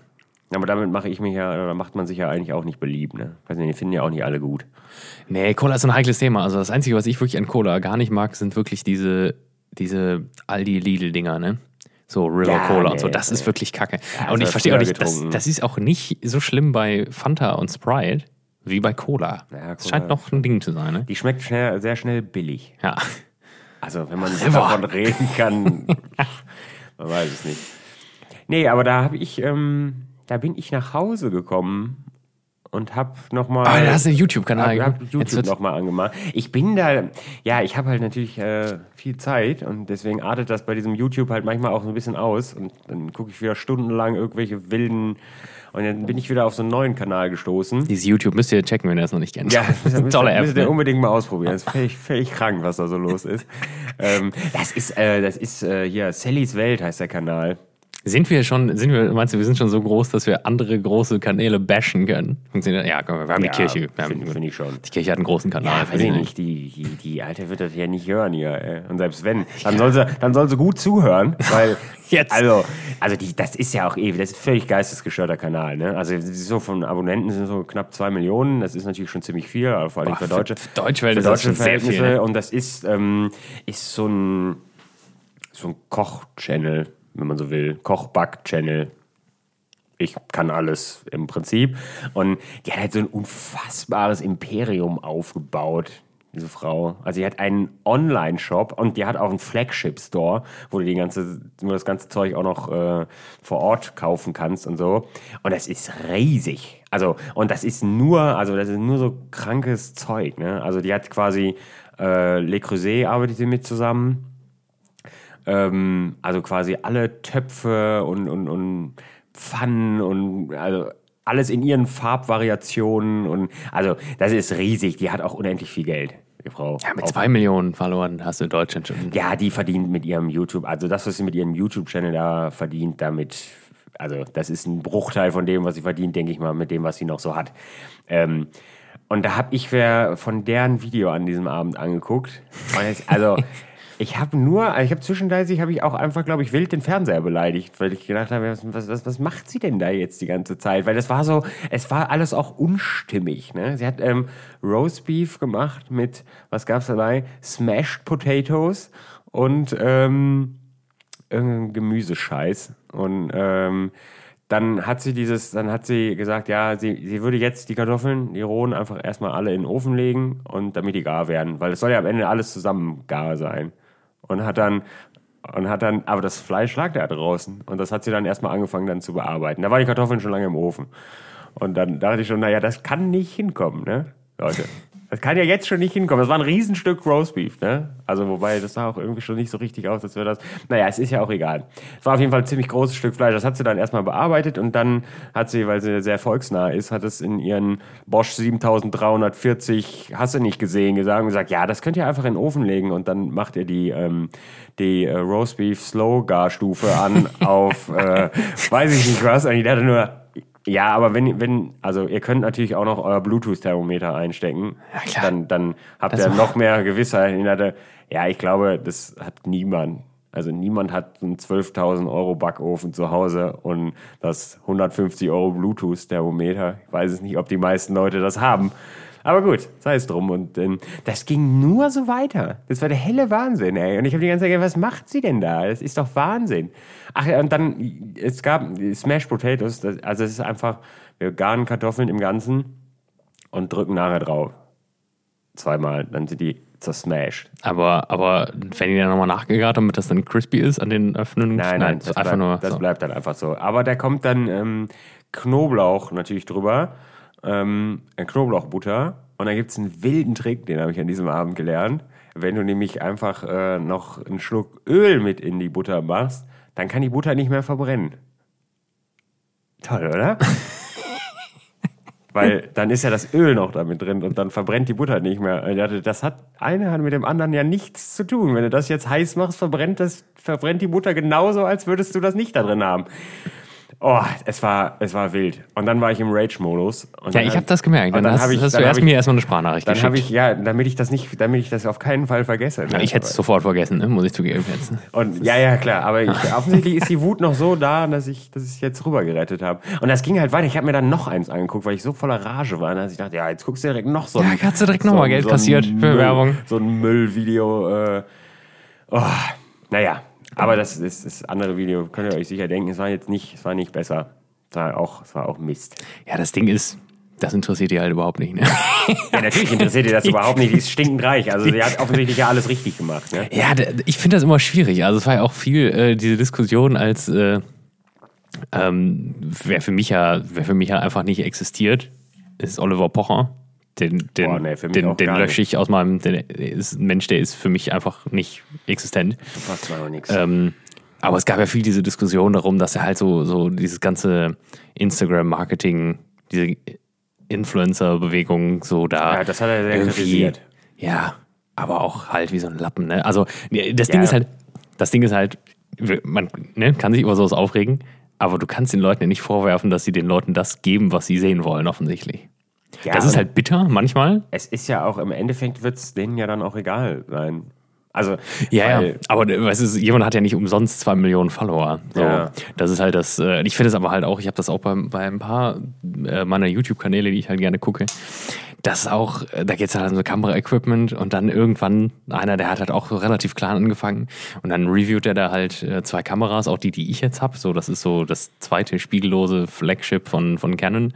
Speaker 2: Aber damit mache ich mich ja, oder macht man sich ja eigentlich auch nicht beliebt. Ne? Weiß nicht, die finden ja auch nicht alle gut.
Speaker 1: Nee, Cola ist so ein heikles Thema. Also das Einzige, was ich wirklich an Cola gar nicht mag, sind wirklich diese, diese Aldi-Lidl-Dinger, ne? So River
Speaker 2: Ja,
Speaker 1: Cola
Speaker 2: nee,
Speaker 1: und so. Das
Speaker 2: nee.
Speaker 1: ist wirklich kacke.
Speaker 2: Ja,
Speaker 1: und
Speaker 2: das
Speaker 1: ich verstehe auch nicht, das, das ist auch nicht so schlimm bei Fanta und Sprite wie bei Cola.
Speaker 2: Ja,
Speaker 1: das
Speaker 2: Cola-
Speaker 1: scheint noch ein Ding zu sein, ne?
Speaker 2: Die schmeckt schnell, sehr schnell billig.
Speaker 1: Ja.
Speaker 2: Also, wenn man
Speaker 1: River.
Speaker 2: davon reden kann, man weiß es nicht. Nee, aber da habe ich, ähm, da bin ich nach Hause gekommen und habe nochmal.
Speaker 1: Ah, da hast du einen YouTube-Kanal.
Speaker 2: hab, hab
Speaker 1: Jetzt
Speaker 2: YouTube nochmal angemacht. Ich bin da, ja, ich habe halt natürlich äh, viel Zeit und deswegen artet das bei diesem YouTube halt manchmal auch so ein bisschen aus und dann gucke ich wieder stundenlang irgendwelche wilden und dann bin ich wieder auf so einen neuen Kanal gestoßen.
Speaker 1: Dieses YouTube müsst ihr checken, wenn ihr das noch nicht kennt.
Speaker 2: Ja,
Speaker 1: das ist eine tolle App.
Speaker 2: Müsst ihr
Speaker 1: Ne?
Speaker 2: unbedingt mal ausprobieren. Das ist völlig, völlig krank, was da so los ist. ähm, das ist, äh, das ist äh, hier, Sallys Welt heißt der Kanal.
Speaker 1: Sind wir schon, sind wir, meinst du, wir sind schon so groß, dass wir andere große Kanäle bashen können? Funktioniert? Ja, komm, wir haben
Speaker 2: Ja,
Speaker 1: die Kirche. Wir haben,
Speaker 2: find ich schon.
Speaker 1: Die Kirche hat einen großen Kanal.
Speaker 2: Ja, weiß ich nicht, die, die, die Alte wird das ja nicht hören hier. Ey. Und selbst wenn, dann soll sie, dann soll sie gut zuhören, weil
Speaker 1: Jetzt.
Speaker 2: Also, also die, das ist ja auch ewig, das ist ein völlig geistesgestörter Kanal. Ne? Also so von Abonnenten sind so knapp zwei Millionen, das ist natürlich schon ziemlich viel, aber vor allem
Speaker 1: Boah,
Speaker 2: für
Speaker 1: für-
Speaker 2: Deutsche.
Speaker 1: für
Speaker 2: für
Speaker 1: ist das
Speaker 2: deutsche
Speaker 1: sehr viel,
Speaker 2: Verhältnisse.
Speaker 1: ne?
Speaker 2: Und das ist, ähm, ist so ein, so ein Koch-Channel, wenn man so will. Koch-Back-Channel ich kann alles im Prinzip. Und die hat halt so ein unfassbares Imperium aufgebaut, diese Frau. Also die hat einen Online-Shop und die hat auch einen Flagship-Store, wo du die ganze, wo das ganze Zeug auch noch äh, vor Ort kaufen kannst und so. Und das ist riesig. Also, und das ist nur, also das ist nur so krankes Zeug, ne? Also die hat quasi äh, Le Creuset arbeitet mit zusammen. Ähm, also quasi alle Töpfe und, und, und Pfannen und also alles in ihren Farbvariationen und also das ist riesig. Die hat auch unendlich viel Geld, die Frau.
Speaker 1: Ja, mit zwei Millionen Followern hast du in Deutschland schon.
Speaker 2: ja, die verdient mit ihrem YouTube, also das, was sie mit ihrem YouTube-Channel da verdient, damit, also das ist ein Bruchteil von dem, was sie verdient, denke ich mal, mit dem, was sie noch so hat. Ähm, und da habe ich wer von deren Video an diesem Abend angeguckt. Also ich habe nur, ich habe zwischenzeitlich habe ich auch einfach, glaube ich, wild den Fernseher beleidigt, weil ich gedacht habe, was, was, was, was macht sie denn da jetzt die ganze Zeit? Weil das war so, es war alles auch unstimmig. Ne? Sie hat ähm, Roastbeef gemacht mit, was gab's dabei? Smashed Potatoes und ähm, irgendein Gemüsescheiß. Und ähm, dann hat sie dieses, dann hat sie gesagt, ja, sie, sie würde jetzt die Kartoffeln, die rohen, einfach erstmal alle in den Ofen legen und damit die gar werden. Weil es soll ja am Ende alles zusammen gar sein. Und hat dann, und hat dann, aber das Fleisch lag da draußen. Und das hat sie dann erstmal angefangen dann zu bearbeiten. Da waren die Kartoffeln schon lange im Ofen. Und dann dachte ich schon, naja, das kann nicht hinkommen, ne? Leute. Das kann ja jetzt schon nicht hinkommen. Das war ein Riesenstück Roastbeef, ne? Also, wobei, das sah auch irgendwie schon nicht so richtig aus, als wäre das. Naja, es ist ja auch egal. Es war auf jeden Fall ein ziemlich großes Stück Fleisch. Das hat sie dann erstmal bearbeitet und dann hat sie, weil sie sehr volksnah ist, hat es in ihren Bosch 7340, hast du nicht gesehen, gesagt und gesagt, ja, das könnt ihr einfach in den Ofen legen und dann macht ihr die, ähm, die äh, Roastbeef Slow Gar Stufe an auf, äh, weiß ich nicht was. Und ich dachte nur, ja, aber wenn, wenn, also ihr könnt natürlich auch noch euer Bluetooth-Thermometer einstecken.
Speaker 1: Ja, klar.
Speaker 2: Dann, dann habt
Speaker 1: Das
Speaker 2: ihr noch mehr Gewissheit. Ja, ich glaube, das hat niemand. Also niemand hat einen 12.000 Euro Backofen zu Hause und das 150 Euro Bluetooth-Thermometer. Ich weiß es nicht, ob die meisten Leute das haben. Aber gut, sei es drum. Und ähm, das ging nur so weiter. Das war der helle Wahnsinn, ey. Und ich habe die ganze Zeit gedacht, was macht sie denn da? Das ist doch Wahnsinn. Ach ja, und dann, es gab Smash Potatoes. Das, also es ist einfach, wir garen Kartoffeln im Ganzen und drücken nachher drauf. Zweimal, dann sind die zersmashed.
Speaker 1: Aber, aber wenn die dann nochmal nachgegart, damit das dann crispy ist an den Öffnungen?
Speaker 2: Nein, nein,
Speaker 1: das
Speaker 2: das, bleibt,
Speaker 1: nur.
Speaker 2: das
Speaker 1: so.
Speaker 2: bleibt dann einfach so. Aber da kommt dann ähm, Knoblauch natürlich drüber, ähm, äh, Knoblauchbutter. Und dann gibt es einen wilden Trick, den habe ich an diesem Abend gelernt. Wenn du nämlich einfach äh, noch einen Schluck Öl mit in die Butter machst, dann kann die Butter nicht mehr verbrennen. Toll, oder? Weil dann ist ja das Öl noch damit drin und dann verbrennt die Butter nicht mehr. Das hat eine hat mit dem anderen ja nichts zu tun. Wenn du das jetzt heiß machst, verbrennt, das, verbrennt die Butter genauso, als würdest du das nicht da drin haben. Oh, es war, es war wild. Und dann war ich im Rage-Modus.
Speaker 1: Ja,
Speaker 2: dann
Speaker 1: ich
Speaker 2: hab-
Speaker 1: habe das gemerkt.
Speaker 2: und
Speaker 1: Dann, hast,
Speaker 2: ich-
Speaker 1: hast
Speaker 2: dann
Speaker 1: du erst
Speaker 2: ich-
Speaker 1: mir erstmal eine Sprachnachricht
Speaker 2: Dann
Speaker 1: geschickt.
Speaker 2: ich, ja, damit ich das nicht, damit ich das auf keinen Fall vergesse. ne?
Speaker 1: ich hätte es sofort vergessen, ne? muss ich zugeben jetzt.
Speaker 2: Und ja, ja, klar. Aber ich, offensichtlich ist die Wut noch so da, dass ich, dass ich jetzt rüber gerettet habe. Und das ging halt weiter. Ich habe mir dann noch eins angeguckt, weil ich so voller Rage war, dass ich dachte, ja, jetzt guckst du direkt noch so ein.
Speaker 1: Ja, hast du direkt noch mal
Speaker 2: ein-
Speaker 1: Geld
Speaker 2: ein
Speaker 1: kassiert für
Speaker 2: Müll,
Speaker 1: Werbung.
Speaker 2: So ein Müllvideo. Äh, oh, naja, aber das ist das andere Video, könnt ihr euch sicher denken, es war jetzt nicht, es war nicht besser. Es war auch, es war auch Mist.
Speaker 1: Ja, das Ding ist, das interessiert die halt überhaupt nicht. Ne?
Speaker 2: Ja, natürlich interessiert ihr das überhaupt nicht. Die ist stinkend reich. Also sie hat offensichtlich ja alles richtig gemacht. Ne?
Speaker 1: Ja, ich finde das immer schwierig. Also es war ja auch viel äh, diese Diskussion, als äh, ähm, wer für mich ja, wer für mich ja einfach nicht existiert. ist Oliver Pocher. Den, den,
Speaker 2: Boah, nee,
Speaker 1: den, den lösche ich aus meinem. Der ist ein Mensch, der ist für mich einfach nicht existent.
Speaker 2: Passt mir auch nichts.
Speaker 1: Ähm, aber es gab ja viel diese Diskussion darum, dass er halt so, so dieses ganze Instagram-Marketing, diese Influencer-Bewegung so da.
Speaker 2: Ja, das hat er sehr kritisiert.
Speaker 1: Ja, aber auch halt wie so ein Lappen. Ne? Also das Ding
Speaker 2: Ja.
Speaker 1: ist halt, das Ding ist halt, man ne, kann sich über sowas aufregen, aber du kannst den Leuten ja nicht vorwerfen, dass sie den Leuten das geben, was sie sehen wollen, offensichtlich.
Speaker 2: Ja,
Speaker 1: das ist halt bitter manchmal.
Speaker 2: Es ist ja auch, im Endeffekt wird es denen ja dann auch egal sein. Also,
Speaker 1: Ja, ja. Aber äh, weißt du, jemand hat ja nicht umsonst zwei Millionen Follower. So.
Speaker 2: Ja.
Speaker 1: Das ist halt das. Äh, ich finde es aber halt auch, ich habe das auch bei, bei ein paar äh, meiner YouTube-Kanäle, die ich halt gerne gucke. Das auch, äh, da geht es halt um so Kamera-Equipment und dann irgendwann einer, der hat halt auch so relativ klein angefangen und dann reviewt er da halt äh, zwei Kameras, auch die, die ich jetzt habe. So, das ist so das zweite spiegellose Flagship von, von Canon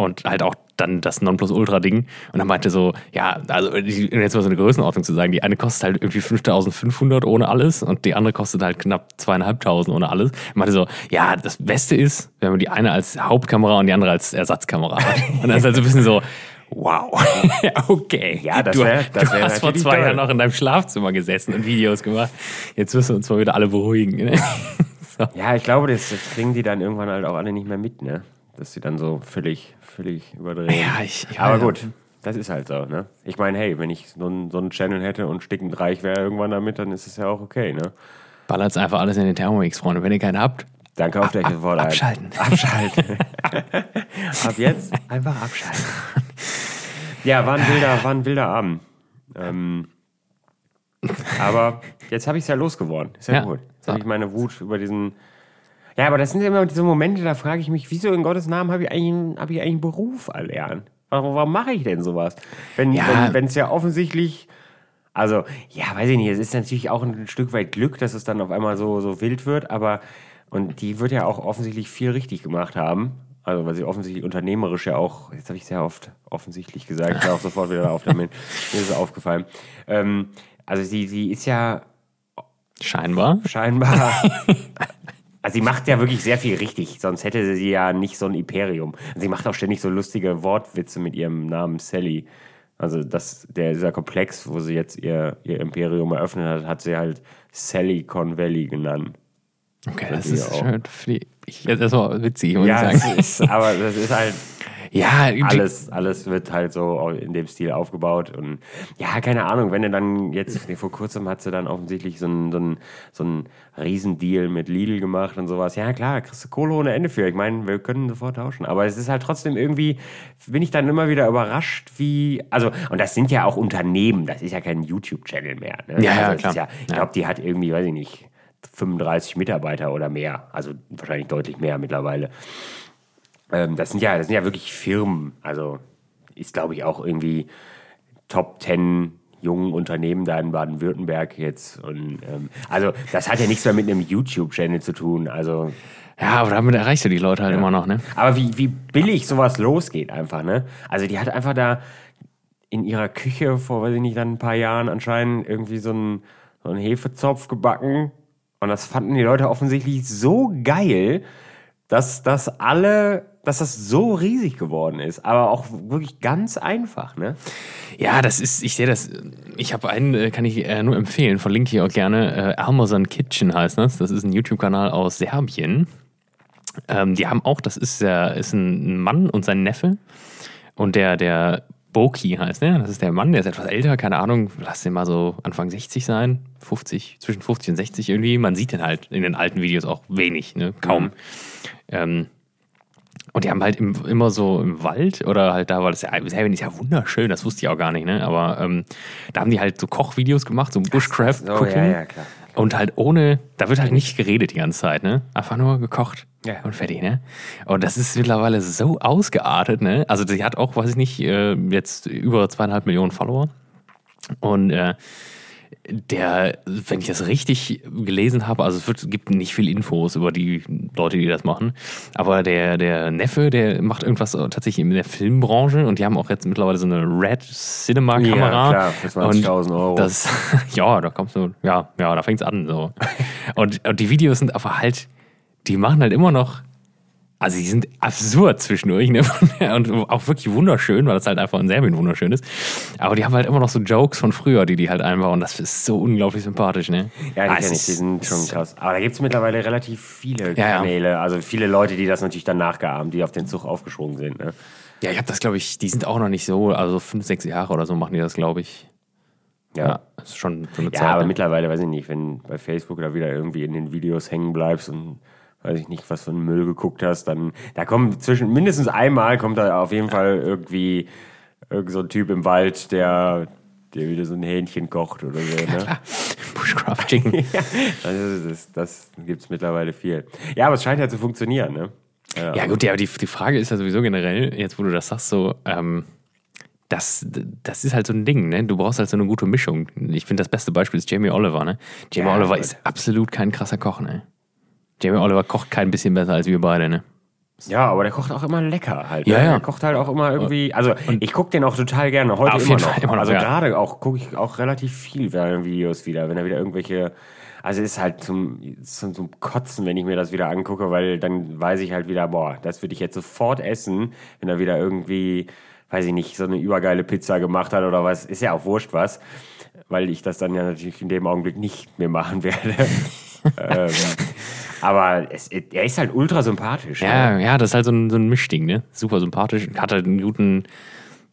Speaker 1: und halt auch dann das Nonplusultra-Ding. Und dann meinte so, ja, also jetzt mal so eine Größenordnung zu sagen, die eine kostet halt irgendwie 5500 ohne alles und die andere kostet halt knapp zweieinhalbtausend ohne alles. Ich meinte so, ja, das Beste ist, wenn man die eine als Hauptkamera und die andere als Ersatzkamera hat. Und dann ist halt so ein bisschen so, wow, okay.
Speaker 2: Ja, das
Speaker 1: du,
Speaker 2: wär- das
Speaker 1: du hast vor zwei. Jahren noch in deinem Schlafzimmer gesessen und Videos gemacht. Jetzt müssen wir uns mal wieder alle beruhigen. Ne? so.
Speaker 2: ja, ich glaube, das, das kriegen die dann irgendwann halt auch alle nicht mehr mit, ne? Dass sie dann so völlig, völlig überdrehen.
Speaker 1: Ja, ich- ich
Speaker 2: Aber gut, das ist halt so, ne? Ich meine, hey, wenn ich so einen so einen Channel hätte und stickend reich wäre irgendwann damit, dann ist es ja auch okay, ne?
Speaker 1: Ballert's einfach alles in den Thermomix, Freunde. Wenn ihr keinen habt,
Speaker 2: Dann kauft euch
Speaker 1: Ab-
Speaker 2: sofort ein.
Speaker 1: abschalten.
Speaker 2: Abschalten. Ab jetzt einfach abschalten. Ja, war ein wilder, war ein wilder Abend. Ähm, aber jetzt habe ich es ja losgeworden. Ist ja,
Speaker 1: Ja.
Speaker 2: gut. Jetzt habe ich meine Wut über diesen. Ja, aber das sind immer diese Momente, da frage ich mich, wieso in Gottes Namen habe ich eigentlich, einen- habe ich eigentlich einen Beruf erlernt? Warum, warum mache ich denn sowas? Wenn
Speaker 1: Ja.
Speaker 2: es wenn, es ja offensichtlich. Also, ja, weiß ich nicht, es ist natürlich auch ein Stück weit Glück, dass es dann auf einmal so, so wild wird, aber und die wird ja auch offensichtlich viel richtig gemacht haben. Also, weil sie offensichtlich unternehmerisch ja auch, jetzt habe ich sehr oft offensichtlich gesagt, ich war auch sofort wieder auf damit, mir ist es aufgefallen. Ähm, also, sie, sie ist ja
Speaker 1: scheinbar.
Speaker 2: scheinbar. Also sie macht ja wirklich sehr viel richtig, sonst hätte sie ja nicht so ein Imperium. Sie macht auch ständig so lustige Wortwitze mit ihrem Namen Sally. Also das, der, dieser Komplex, wo sie jetzt ihr, ihr Imperium eröffnet hat, hat sie halt Sally Con Valley genannt.
Speaker 1: Okay, das
Speaker 2: die
Speaker 1: ist
Speaker 2: auch.
Speaker 1: schön. für die- Ich, das war witzig, muss
Speaker 2: Ja,
Speaker 1: ich sagen.
Speaker 2: ist, aber das ist halt
Speaker 1: Ja,
Speaker 2: alles, alles wird halt so in dem Stil aufgebaut. Und ja, keine Ahnung, wenn du dann jetzt, nee, vor kurzem hat sie dann offensichtlich so einen, so einen, so einen Riesendeal mit Lidl gemacht und sowas. Ja, klar, kriegst du Kohle ohne Ende für. Ich meine, wir können sofort tauschen. Aber es ist halt trotzdem irgendwie, bin ich dann immer wieder überrascht, wie, also, und das sind ja auch Unternehmen, das ist ja kein YouTube-Channel mehr. Ne?
Speaker 1: Ja,
Speaker 2: also,
Speaker 1: klar.
Speaker 2: Ja, ich glaube, die hat irgendwie, weiß ich nicht, 35 Mitarbeiter oder mehr. Also wahrscheinlich deutlich mehr mittlerweile. Ähm, das sind ja, das sind ja wirklich Firmen. Also ist, glaube ich, auch irgendwie Top 10 jungen Unternehmen da in Baden-Württemberg jetzt. Und ähm, also das hat ja nichts mehr mit einem YouTube-Channel zu tun. Also,
Speaker 1: ja, aber damit erreichst du die Leute halt immer noch, ne?
Speaker 2: aber wie, wie billig sowas losgeht einfach, ne? Also die hat einfach da in ihrer Küche vor, weiß ich nicht, dann ein paar Jahren anscheinend irgendwie so einen, so einen Hefezopf gebacken. Und das fanden die Leute offensichtlich so geil, dass das alle, dass das so riesig geworden ist. Aber auch wirklich ganz einfach, ne?
Speaker 1: Ja, das ist, ich sehe das, ich habe einen, äh, kann ich äh, nur empfehlen, verlinke ich auch gerne, äh, Amazon Kitchen heißt das. Das ist ein YouTube-Kanal aus Serbien. Ähm, die haben auch, das ist, der, ist ein Mann und sein Neffe. Und der, der Boki heißt der, das ist der Mann, der ist etwas älter, keine Ahnung, lass den mal so Anfang 60 sein, 50, zwischen 50 und 60 irgendwie. Man sieht den halt in den alten Videos auch wenig, ne? kaum. Ähm, und die haben halt im, immer so im Wald oder halt da, weil das ja, Serbien ist ja wunderschön, das wusste ich auch gar nicht, ne? Aber ähm, da haben die halt so Kochvideos gemacht, so Bushcraft
Speaker 2: So,
Speaker 1: Cooking.
Speaker 2: ja, ja, klar.
Speaker 1: Und halt ohne, da wird halt nicht geredet die ganze Zeit, ne? Einfach nur gekocht
Speaker 2: Ja.
Speaker 1: und fertig, ne? Und das ist mittlerweile so ausgeartet, ne? Also die hat auch, weiß ich nicht, äh, jetzt über zweieinhalb Millionen Follower. Und äh, der, wenn ich das richtig gelesen habe, also es wird, gibt nicht viel Infos über die Leute, die das machen, aber der, der Neffe, der macht irgendwas tatsächlich in der Filmbranche und die haben auch jetzt mittlerweile so eine Red Cinema Kamera.
Speaker 2: Ja, klar, für 20.000 Euro.
Speaker 1: Das, ja, da kommst du, ja, ja, da fängt's an so. Und, und die Videos sind aber halt, die machen halt immer noch Also die sind absurd zwischendurch, ne? Und auch wirklich wunderschön, weil das halt einfach in Serbien wunderschön ist. Aber die haben halt immer noch so Jokes von früher, die die halt einbauen. Das ist so unglaublich sympathisch, ne?
Speaker 2: Ja, die
Speaker 1: Ah,
Speaker 2: ich, die sind schon krass. Aber da gibt es mittlerweile relativ viele
Speaker 1: Ja, ja.
Speaker 2: Kanäle, also viele Leute, die das natürlich dann nachgeahmt, die auf den Zug aufgesprungen sind. Ne?
Speaker 1: Ja, ich habe das, glaube ich, die sind auch noch nicht so, also fünf, sechs Jahre oder so machen die das, glaube ich. Ja, das ist schon so eine
Speaker 2: Ja,
Speaker 1: Zeit.
Speaker 2: aber
Speaker 1: ne?
Speaker 2: mittlerweile weiß ich nicht, wenn bei Facebook da wieder irgendwie in den Videos hängen bleibst und weiß ich nicht, was für einen Müll geguckt hast, dann da kommt zwischen mindestens einmal kommt da auf jeden Fall irgendwie irgend so ein Typ im Wald, der der wieder so ein Hähnchen kocht oder so. Ne?
Speaker 1: Bushcraft Chicken.
Speaker 2: ja, das, das, das gibt es mittlerweile viel. Ja, aber es scheint ja zu funktionieren. Ne?
Speaker 1: Ja, gut, ja, aber die, die Frage ist ja sowieso generell, jetzt wo du das sagst, so, ähm, das, das ist halt so ein Ding, ne? Du brauchst halt so eine gute Mischung. Ich finde, das beste Beispiel ist Jamie Oliver, ne? Jamie
Speaker 2: Ja,
Speaker 1: Oliver
Speaker 2: Gott.
Speaker 1: ist absolut kein krasser Koch, ne? Jamie Oliver kocht kein bisschen besser als wir beide, ne?
Speaker 2: Ja, aber der kocht auch immer lecker halt.
Speaker 1: Ja,
Speaker 2: ne?
Speaker 1: ja.
Speaker 2: Der kocht halt auch immer irgendwie. Also ich gucke den auch total gerne. Heute
Speaker 1: Auf
Speaker 2: immer
Speaker 1: jeden
Speaker 2: noch.
Speaker 1: Fall immer noch,
Speaker 2: also
Speaker 1: ja.
Speaker 2: gerade auch gucke ich auch relativ viel Videos wieder, wenn er wieder irgendwelche. Also ist halt zum, zum, zum Kotzen, wenn ich mir das wieder angucke, weil dann weiß ich halt wieder, boah, das würde ich jetzt sofort essen, wenn er wieder irgendwie, weiß ich nicht, so eine übergeile Pizza gemacht hat oder was. Ist ja auch wurscht was, weil ich das dann ja natürlich in dem Augenblick nicht mehr machen werde. ähm, aber es, er ist halt ultra sympathisch. ne?
Speaker 1: Ja, ja, das ist halt so ein, so ein Mischding, ne? Super sympathisch, hat halt einen guten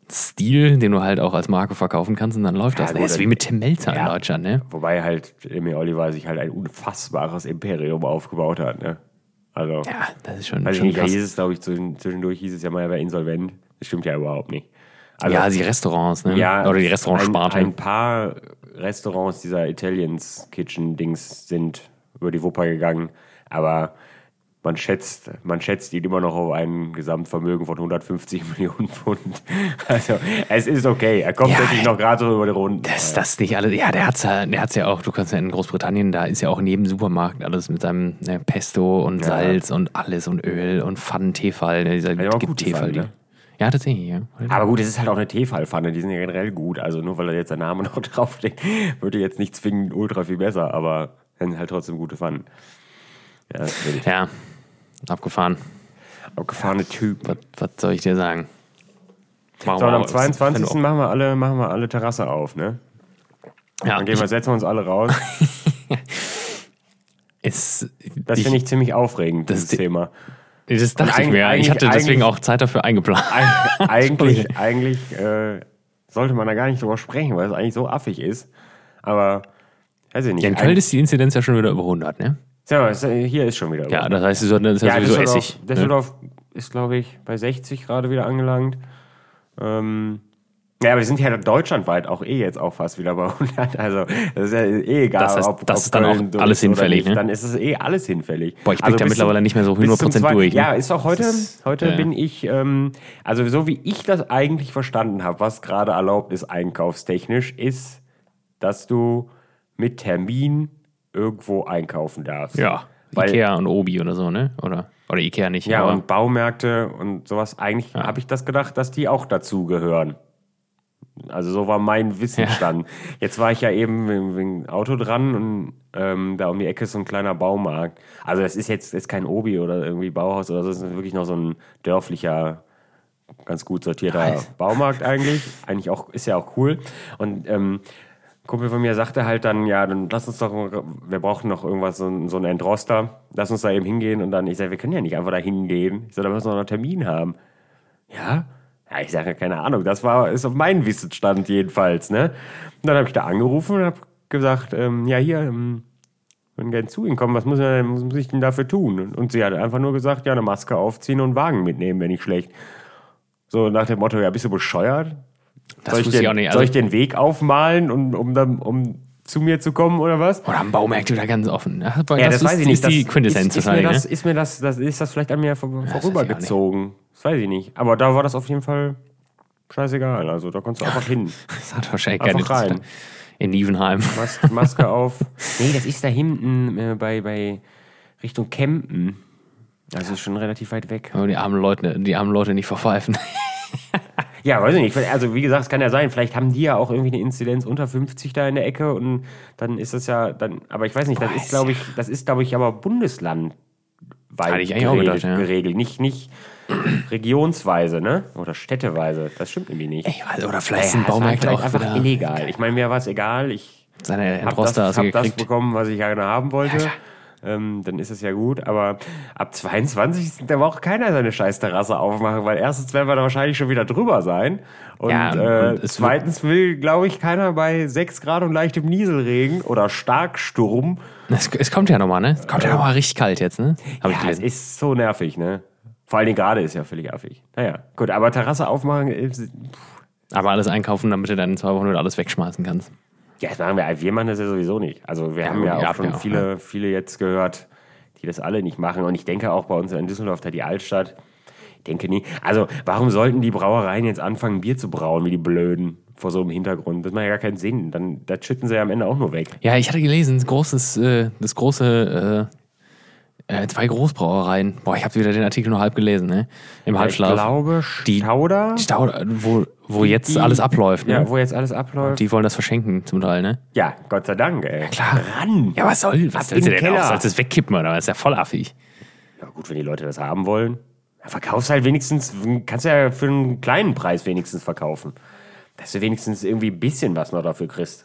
Speaker 1: Stil, den du halt auch als Marke verkaufen kannst und dann läuft das.
Speaker 2: gut,
Speaker 1: das ist wie mit Tim Melzer
Speaker 2: ja.
Speaker 1: in Deutschland, ne?
Speaker 2: Wobei halt Jamie Oliver sich halt ein unfassbares Imperium aufgebaut hat, ne? Also,
Speaker 1: Ja, das ist schon,
Speaker 2: weiß ich
Speaker 1: schon
Speaker 2: nicht, da
Speaker 1: krass.
Speaker 2: hieß es, glaube ich, zwischen- zwischendurch hieß es ja mal, er wäre insolvent. Das stimmt ja überhaupt nicht. Also,
Speaker 1: ja, die Restaurants, ne?
Speaker 2: ja,
Speaker 1: Oder die
Speaker 2: ein,
Speaker 1: Restaurantsparte.
Speaker 2: ein paar Restaurants dieser Italians Kitchen Dings sind über die Wupper gegangen, aber man schätzt, man schätzt ihn immer noch auf ein Gesamtvermögen von 150 Millionen Pfund. Also, es ist okay. Er kommt
Speaker 1: Ja,
Speaker 2: wirklich noch gerade so über die Runden.
Speaker 1: Dass das nicht alles. Ja, der hat's ja, der hat's ja auch, du kannst ja in Großbritannien, da ist ja auch in jedem Supermarkt alles mit seinem ne, Pesto und
Speaker 2: Ja.
Speaker 1: Salz und alles und Öl und Pfannen, Teefall. Ne, dieser
Speaker 2: ja
Speaker 1: gibt
Speaker 2: gute
Speaker 1: Teefall.
Speaker 2: Pfannen,
Speaker 1: die-
Speaker 2: ne?
Speaker 1: Ja, tatsächlich, ja.
Speaker 2: Aber gut, es ist halt auch eine Tefal-Pfanne, die sind ja generell gut. Also nur weil da jetzt der Name noch draufsteht, würde jetzt nicht zwingend ultra viel besser, aber sind halt trotzdem gute Pfannen. Ja.
Speaker 1: Ja, abgefahren.
Speaker 2: Abgefahrene Typ.
Speaker 1: Was, was soll ich dir sagen? Machen
Speaker 2: So, und am
Speaker 1: mal-
Speaker 2: 22. machen wir alle, machen wir alle Terrasse auf, ne?
Speaker 1: Ja,
Speaker 2: Dann gehen wir, setzen wir uns alle raus.
Speaker 1: ist,
Speaker 2: Das finde ich ziemlich aufregend,
Speaker 1: Das
Speaker 2: dieses
Speaker 1: die-
Speaker 2: Thema.
Speaker 1: Das dachte ich mir. Ich hatte deswegen auch Zeit dafür eingeplant.
Speaker 2: Eig eigentlich eigentlich äh, sollte man da gar nicht drüber sprechen, weil es eigentlich so affig ist. Aber, weiß ich nicht.
Speaker 1: Ja, in Köln ist die Inzidenz ja schon wieder über 100, ne?
Speaker 2: Ja, es- hier ist schon wieder.
Speaker 1: Ja, das heißt, das ist ja, sowieso
Speaker 2: Düsseldorf,
Speaker 1: Essig. Ne?
Speaker 2: Düsseldorf ist, glaube ich, bei 60 gerade wieder angelangt. Ähm, ja, aber wir sind ja deutschlandweit auch eh jetzt auch fast wieder bei 100. Also, das ist ja eh egal,
Speaker 1: Das heißt,
Speaker 2: ob,
Speaker 1: das
Speaker 2: ob
Speaker 1: ist dann auch alles hinfällig, ne?
Speaker 2: Dann ist es eh alles hinfällig.
Speaker 1: Boah, ich blick da
Speaker 2: bis
Speaker 1: mittlerweile nicht mehr so
Speaker 2: bis zum
Speaker 1: 100%
Speaker 2: Zwei-
Speaker 1: durch, ne?
Speaker 2: Ja, ist auch heute,
Speaker 1: ist-
Speaker 2: heute
Speaker 1: ja.
Speaker 2: bin ich, ähm, also so wie ich das eigentlich verstanden habe, was gerade erlaubt ist einkaufstechnisch, ist, dass du mit Termin irgendwo einkaufen darfst.
Speaker 1: Ja,
Speaker 2: Weil-
Speaker 1: Ikea und Obi oder so, ne? Oder, oder Ikea nicht.
Speaker 2: Ja,
Speaker 1: aber-
Speaker 2: und Baumärkte und sowas. Eigentlich habe ich das gedacht, dass die auch dazu gehören. Also so war mein Wissensstand. Jetzt war ich ja eben wegen, wegen Auto dran und ähm, da um die Ecke ist so ein kleiner Baumarkt. Also es ist jetzt ist kein Obi oder irgendwie Bauhaus oder so, es ist wirklich noch so ein dörflicher, ganz gut sortierter. Baumarkt eigentlich. Eigentlich auch, ist ja auch cool. Und ähm, Kumpel von mir sagte halt dann, ja, dann lass uns doch, wir brauchen noch irgendwas, so, so einen Entroster. Lass uns da eben hingehen. Und dann, ich sage, wir können ja nicht einfach da hingehen. Ich sage, da müssen wir noch einen Termin haben. Ja? Ja, ich sage, keine Ahnung. Das war, ist auf meinen Wissensstand jedenfalls, ne? Und dann habe ich da angerufen und habe gesagt, ähm, ja, hier, ähm, würden gerne zu Ihnen kommen. Was muss, man, was muss ich denn dafür tun? Und, sie hat einfach nur gesagt, ja, eine Maske aufziehen und Wagen mitnehmen, wenn nicht schlecht. So nach dem Motto, ja, bist du bescheuert?
Speaker 1: Das
Speaker 2: soll ich, den,
Speaker 1: ich auch nicht.
Speaker 2: soll
Speaker 1: Also,
Speaker 2: ich den Weg aufmalen, um, um, dann, um zu mir zu kommen oder was?
Speaker 1: oder haben Baumärkte wieder ganz offen. Ja, das,
Speaker 2: Ja, das,
Speaker 1: ist,
Speaker 2: weiß ich nicht.
Speaker 1: ist die
Speaker 2: das
Speaker 1: Quintessenz
Speaker 2: ist, ist, mir das,
Speaker 1: ne?
Speaker 2: ist mir das, das ist das vielleicht an mir vor, vorübergezogen. Das weiß ich nicht. Aber da war das auf jeden Fall scheißegal. Also da konntest du einfach hin.
Speaker 1: Das hat wahrscheinlich
Speaker 2: Einfach
Speaker 1: keine
Speaker 2: rein.
Speaker 1: In Nievenheim.
Speaker 2: Mas Maske auf. Nee, das ist da hinten äh, bei, bei Richtung Kempen. Also ist schon relativ weit weg.
Speaker 1: Aber die armen Leute, die armen Leute nicht verpfeifen.
Speaker 2: Ja, weiß ich nicht. Also wie gesagt, es kann ja sein, vielleicht haben die ja auch irgendwie eine Inzidenz unter 50 da in der Ecke und dann ist das ja dann, aber ich weiß nicht, das
Speaker 1: Boah,
Speaker 2: ist glaube ich, das ist glaube ich aber bundeslandweit
Speaker 1: Hatte ich
Speaker 2: geregelt.
Speaker 1: gedacht, ja.
Speaker 2: geregelt. Nicht, nicht regionsweise, ne? Oder städteweise. Das stimmt irgendwie nicht.
Speaker 1: Ich weiß, oder vielleicht sind Baumärkte auch
Speaker 2: einfach
Speaker 1: wieder
Speaker 2: illegal. Ich meine, mir war es egal. Ich habe das, hab das bekommen, was ich gerne haben wollte.
Speaker 1: klar.
Speaker 2: Ähm, dann ist es ja gut. Aber ab 22 sind aber auch keiner seine scheiß Terrasse aufmachen, weil erstens werden wir da wahrscheinlich schon wieder drüber sein. Und,
Speaker 1: Ja, und
Speaker 2: äh,
Speaker 1: wird-
Speaker 2: zweitens will, glaube ich, keiner bei 6 Grad und leichtem Nieselregen oder Starksturm.
Speaker 1: Es, es kommt ja nochmal, ne? Es kommt ja nochmal richtig kalt jetzt, ne? Hab
Speaker 2: Ja, es ist so nervig, ne? Vor allen Dingen gerade ist ja völlig affig. Naja, gut, aber Terrasse aufmachen, äh,
Speaker 1: Aber alles einkaufen, damit du dann in zwei Wochen wieder alles wegschmeißen kannst.
Speaker 2: Ja, das machen wir. Wir machen das ja sowieso nicht. Also wir haben ja auch schon
Speaker 1: ja auch,
Speaker 2: viele, viele jetzt gehört, die das alle nicht machen. Und ich denke auch bei uns in Düsseldorf, da die Altstadt, ich denke nie. Also warum sollten die Brauereien jetzt anfangen, Bier zu brauen, wie die Blöden, vor so einem Hintergrund? Das macht ja gar keinen Sinn. Dann das schütten sie ja am Ende auch nur weg.
Speaker 1: Ja, ich hatte gelesen, das, großes, äh, das große, äh, zwei Großbrauereien. Boah, ich habe wieder den Artikel nur halb gelesen, ne? Im Halbschlaf.
Speaker 2: Ich glaube,
Speaker 1: Die-
Speaker 2: Stauder,
Speaker 1: Stau, wo, wo jetzt
Speaker 2: die-
Speaker 1: alles abläuft, ne?
Speaker 2: ja, wo jetzt alles abläuft.
Speaker 1: die wollen das verschenken zum Teil, ne?
Speaker 2: ja, Gott sei Dank, ey.
Speaker 1: klar.
Speaker 2: Ran.
Speaker 1: Ja, was soll, was willst du denn auch? Sollst du es wegkippen oder was? ist ja voll affig.
Speaker 2: Ja, gut, wenn die Leute das haben wollen. Ja, verkaufst halt wenigstens, kannst ja für einen kleinen Preis wenigstens verkaufen. Dass du wenigstens irgendwie ein bisschen was noch dafür kriegst.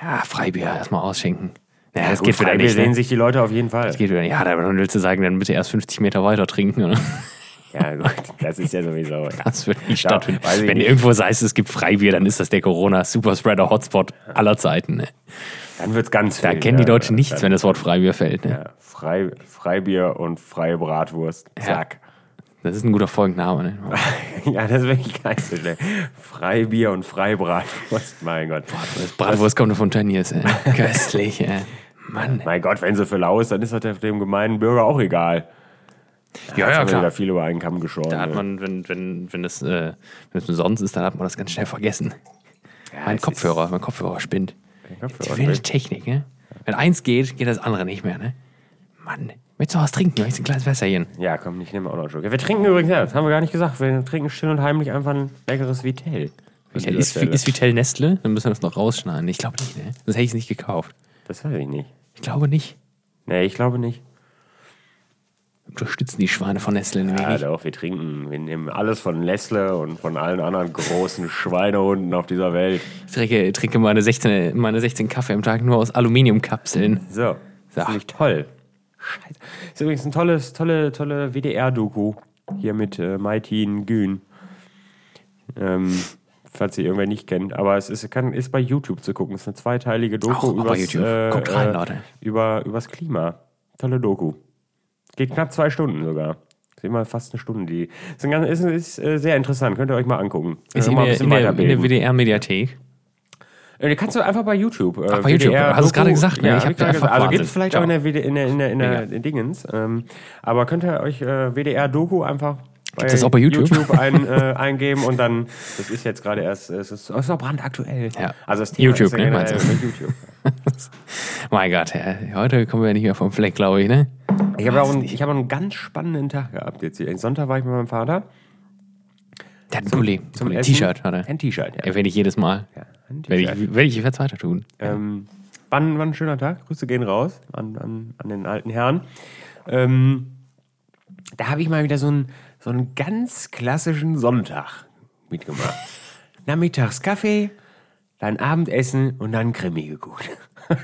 Speaker 1: Ja, Freibier erstmal ausschenken. Ja, das
Speaker 2: Gut,
Speaker 1: geht wieder nicht.
Speaker 2: sehen
Speaker 1: Ne?
Speaker 2: sich die Leute auf jeden Fall.
Speaker 1: Das geht wieder nicht. Ja, dann willst du sagen, dann bitte erst 50 Meter weiter trinken, oder?
Speaker 2: Ja, gut, das ist ja sowieso.
Speaker 1: Das wird nicht
Speaker 2: Ja,
Speaker 1: stattfinden. Wenn
Speaker 2: nicht.
Speaker 1: irgendwo heißt, es gibt Freibier, dann ist das der Corona-Superspreader-Hotspot aller Zeiten. Ne?
Speaker 2: Dann wird's ganz
Speaker 1: Da
Speaker 2: viel,
Speaker 1: kennen die
Speaker 2: ja.
Speaker 1: Deutschen nichts,
Speaker 2: Dann-
Speaker 1: wenn das Wort Freibier fällt. Ne?
Speaker 2: Ja, Frei, Freibier und freie Bratwurst. Zack.
Speaker 1: Das ist ein guter Folgenname. Ne?
Speaker 2: Ja, das wäre ich gar nicht so schnell. Freibier und Freibratwurst, mein Gott.
Speaker 1: Das Bratwurst kommt von Tönnies. Ey. Köstlich. Ey. Mann.
Speaker 2: Mein Gott, wenn sie für lau ist, dann ist das dem gemeinen Bürger auch egal.
Speaker 1: Ja, ja,
Speaker 2: wir
Speaker 1: klar.
Speaker 2: wieder viel über einen Kamm geschoren.
Speaker 1: Da hat
Speaker 2: ne?
Speaker 1: man, wenn, wenn, wenn, es, äh, wenn es umsonst ist, dann hat man das ganz schnell vergessen. mein
Speaker 2: es
Speaker 1: Kopfhörer, mein Kopfhörer spinnt.
Speaker 2: Kopfhörer
Speaker 1: Die wilde. Technik, ne? Wenn eins geht, geht das andere nicht mehr, ne? Mann, willst du was trinken? Möchtest du ein kleines Wässerchen?
Speaker 2: Ja, komm, ich nehme auch noch einen Schluck. Ja, wir trinken übrigens, ja, das haben wir gar nicht gesagt, wir trinken still und heimlich einfach ein leckeres Vitell. Dieser
Speaker 1: Ist, ist Vitell Nestle? Dann müssen wir das noch rausschneiden. Ich glaube nicht, ne? Das hätte ich nicht gekauft.
Speaker 2: Das weiß ich nicht.
Speaker 1: Ich glaube nicht.
Speaker 2: Nee, ich glaube nicht.
Speaker 1: Unterstützen die Schweine von Nestle nämlich
Speaker 2: Ja,
Speaker 1: nicht.
Speaker 2: doch, wir trinken. Wir nehmen alles von Nestle und von allen anderen großen Schweinehunden auf dieser Welt.
Speaker 1: Ich trinke, trinke meine, 16, meine 16 Kaffee am Tag nur aus Aluminiumkapseln.
Speaker 2: So, das ich toll. Scheiße. Ist übrigens ein tolles, tolle, tolle WDR-Doku. Hier mit äh, Maitin Gün. Ähm, falls ihr irgendwer nicht kennt. Aber es ist, kann, ist bei YouTube zu gucken. Es ist eine zweiteilige Doku
Speaker 1: Auch- YouTube.
Speaker 2: äh,
Speaker 1: Guckt rein,
Speaker 2: äh,
Speaker 1: Leute.
Speaker 2: Über, übers Klima. Tolle Doku. Geht knapp zwei Stunden sogar. Ist immer fast eine Stunde. Die ist, ganz, ist, ist äh, sehr interessant. Könnt ihr euch mal angucken.
Speaker 1: Ist
Speaker 2: Äh,
Speaker 1: in der, in der, in der. WDR-Mediathek.
Speaker 2: Äh, Die kannst du einfach bei YouTube. Äh,
Speaker 1: Ach, bei YouTube.
Speaker 2: WDR
Speaker 1: Hast du es gerade gesagt, ne?
Speaker 2: Ja,
Speaker 1: Ich
Speaker 2: hab gerade gesagt. Also
Speaker 1: Wahnsinn.
Speaker 2: gibt es vielleicht
Speaker 1: Ciao.
Speaker 2: auch in der, WD in der, in der, in der
Speaker 1: Mega.
Speaker 2: Dingens. Ähm, aber könnt ihr euch äh, WDR-Doku einfach bei,
Speaker 1: das auch bei YouTube?
Speaker 2: ein, äh, eingeben und dann, das ist jetzt gerade erst, es ist, ist noch brandaktuell.
Speaker 1: Ja.
Speaker 2: Also das Thema
Speaker 1: YouTube,
Speaker 2: ist ja
Speaker 1: ne, meinst du?
Speaker 2: YouTube.
Speaker 1: Mein Gott, ja, heute kommen wir nicht mehr vom Fleck, glaube ich, ne?
Speaker 2: Ich habe auch einen, ich einen ganz spannenden Tag gehabt jetzt hier. Sonntag war ich mit meinem Vater.
Speaker 1: Der hat einen Pulli.
Speaker 2: Essen.
Speaker 1: T-Shirt hat er.
Speaker 2: Ein T-Shirt, ja.
Speaker 1: Erwähne ich jedes Mal.
Speaker 2: ja ein
Speaker 1: Werde ich, werde ich jetzt weiter tun.
Speaker 2: Ähm, war, ein, war ein schöner Tag. Grüße gehen raus an, an, an den alten Herrn. Ähm, da habe ich mal wieder so einen, so einen ganz klassischen Sonntag mitgemacht. Nachmittags Kaffee, dann Abendessen und dann Krimi geguckt.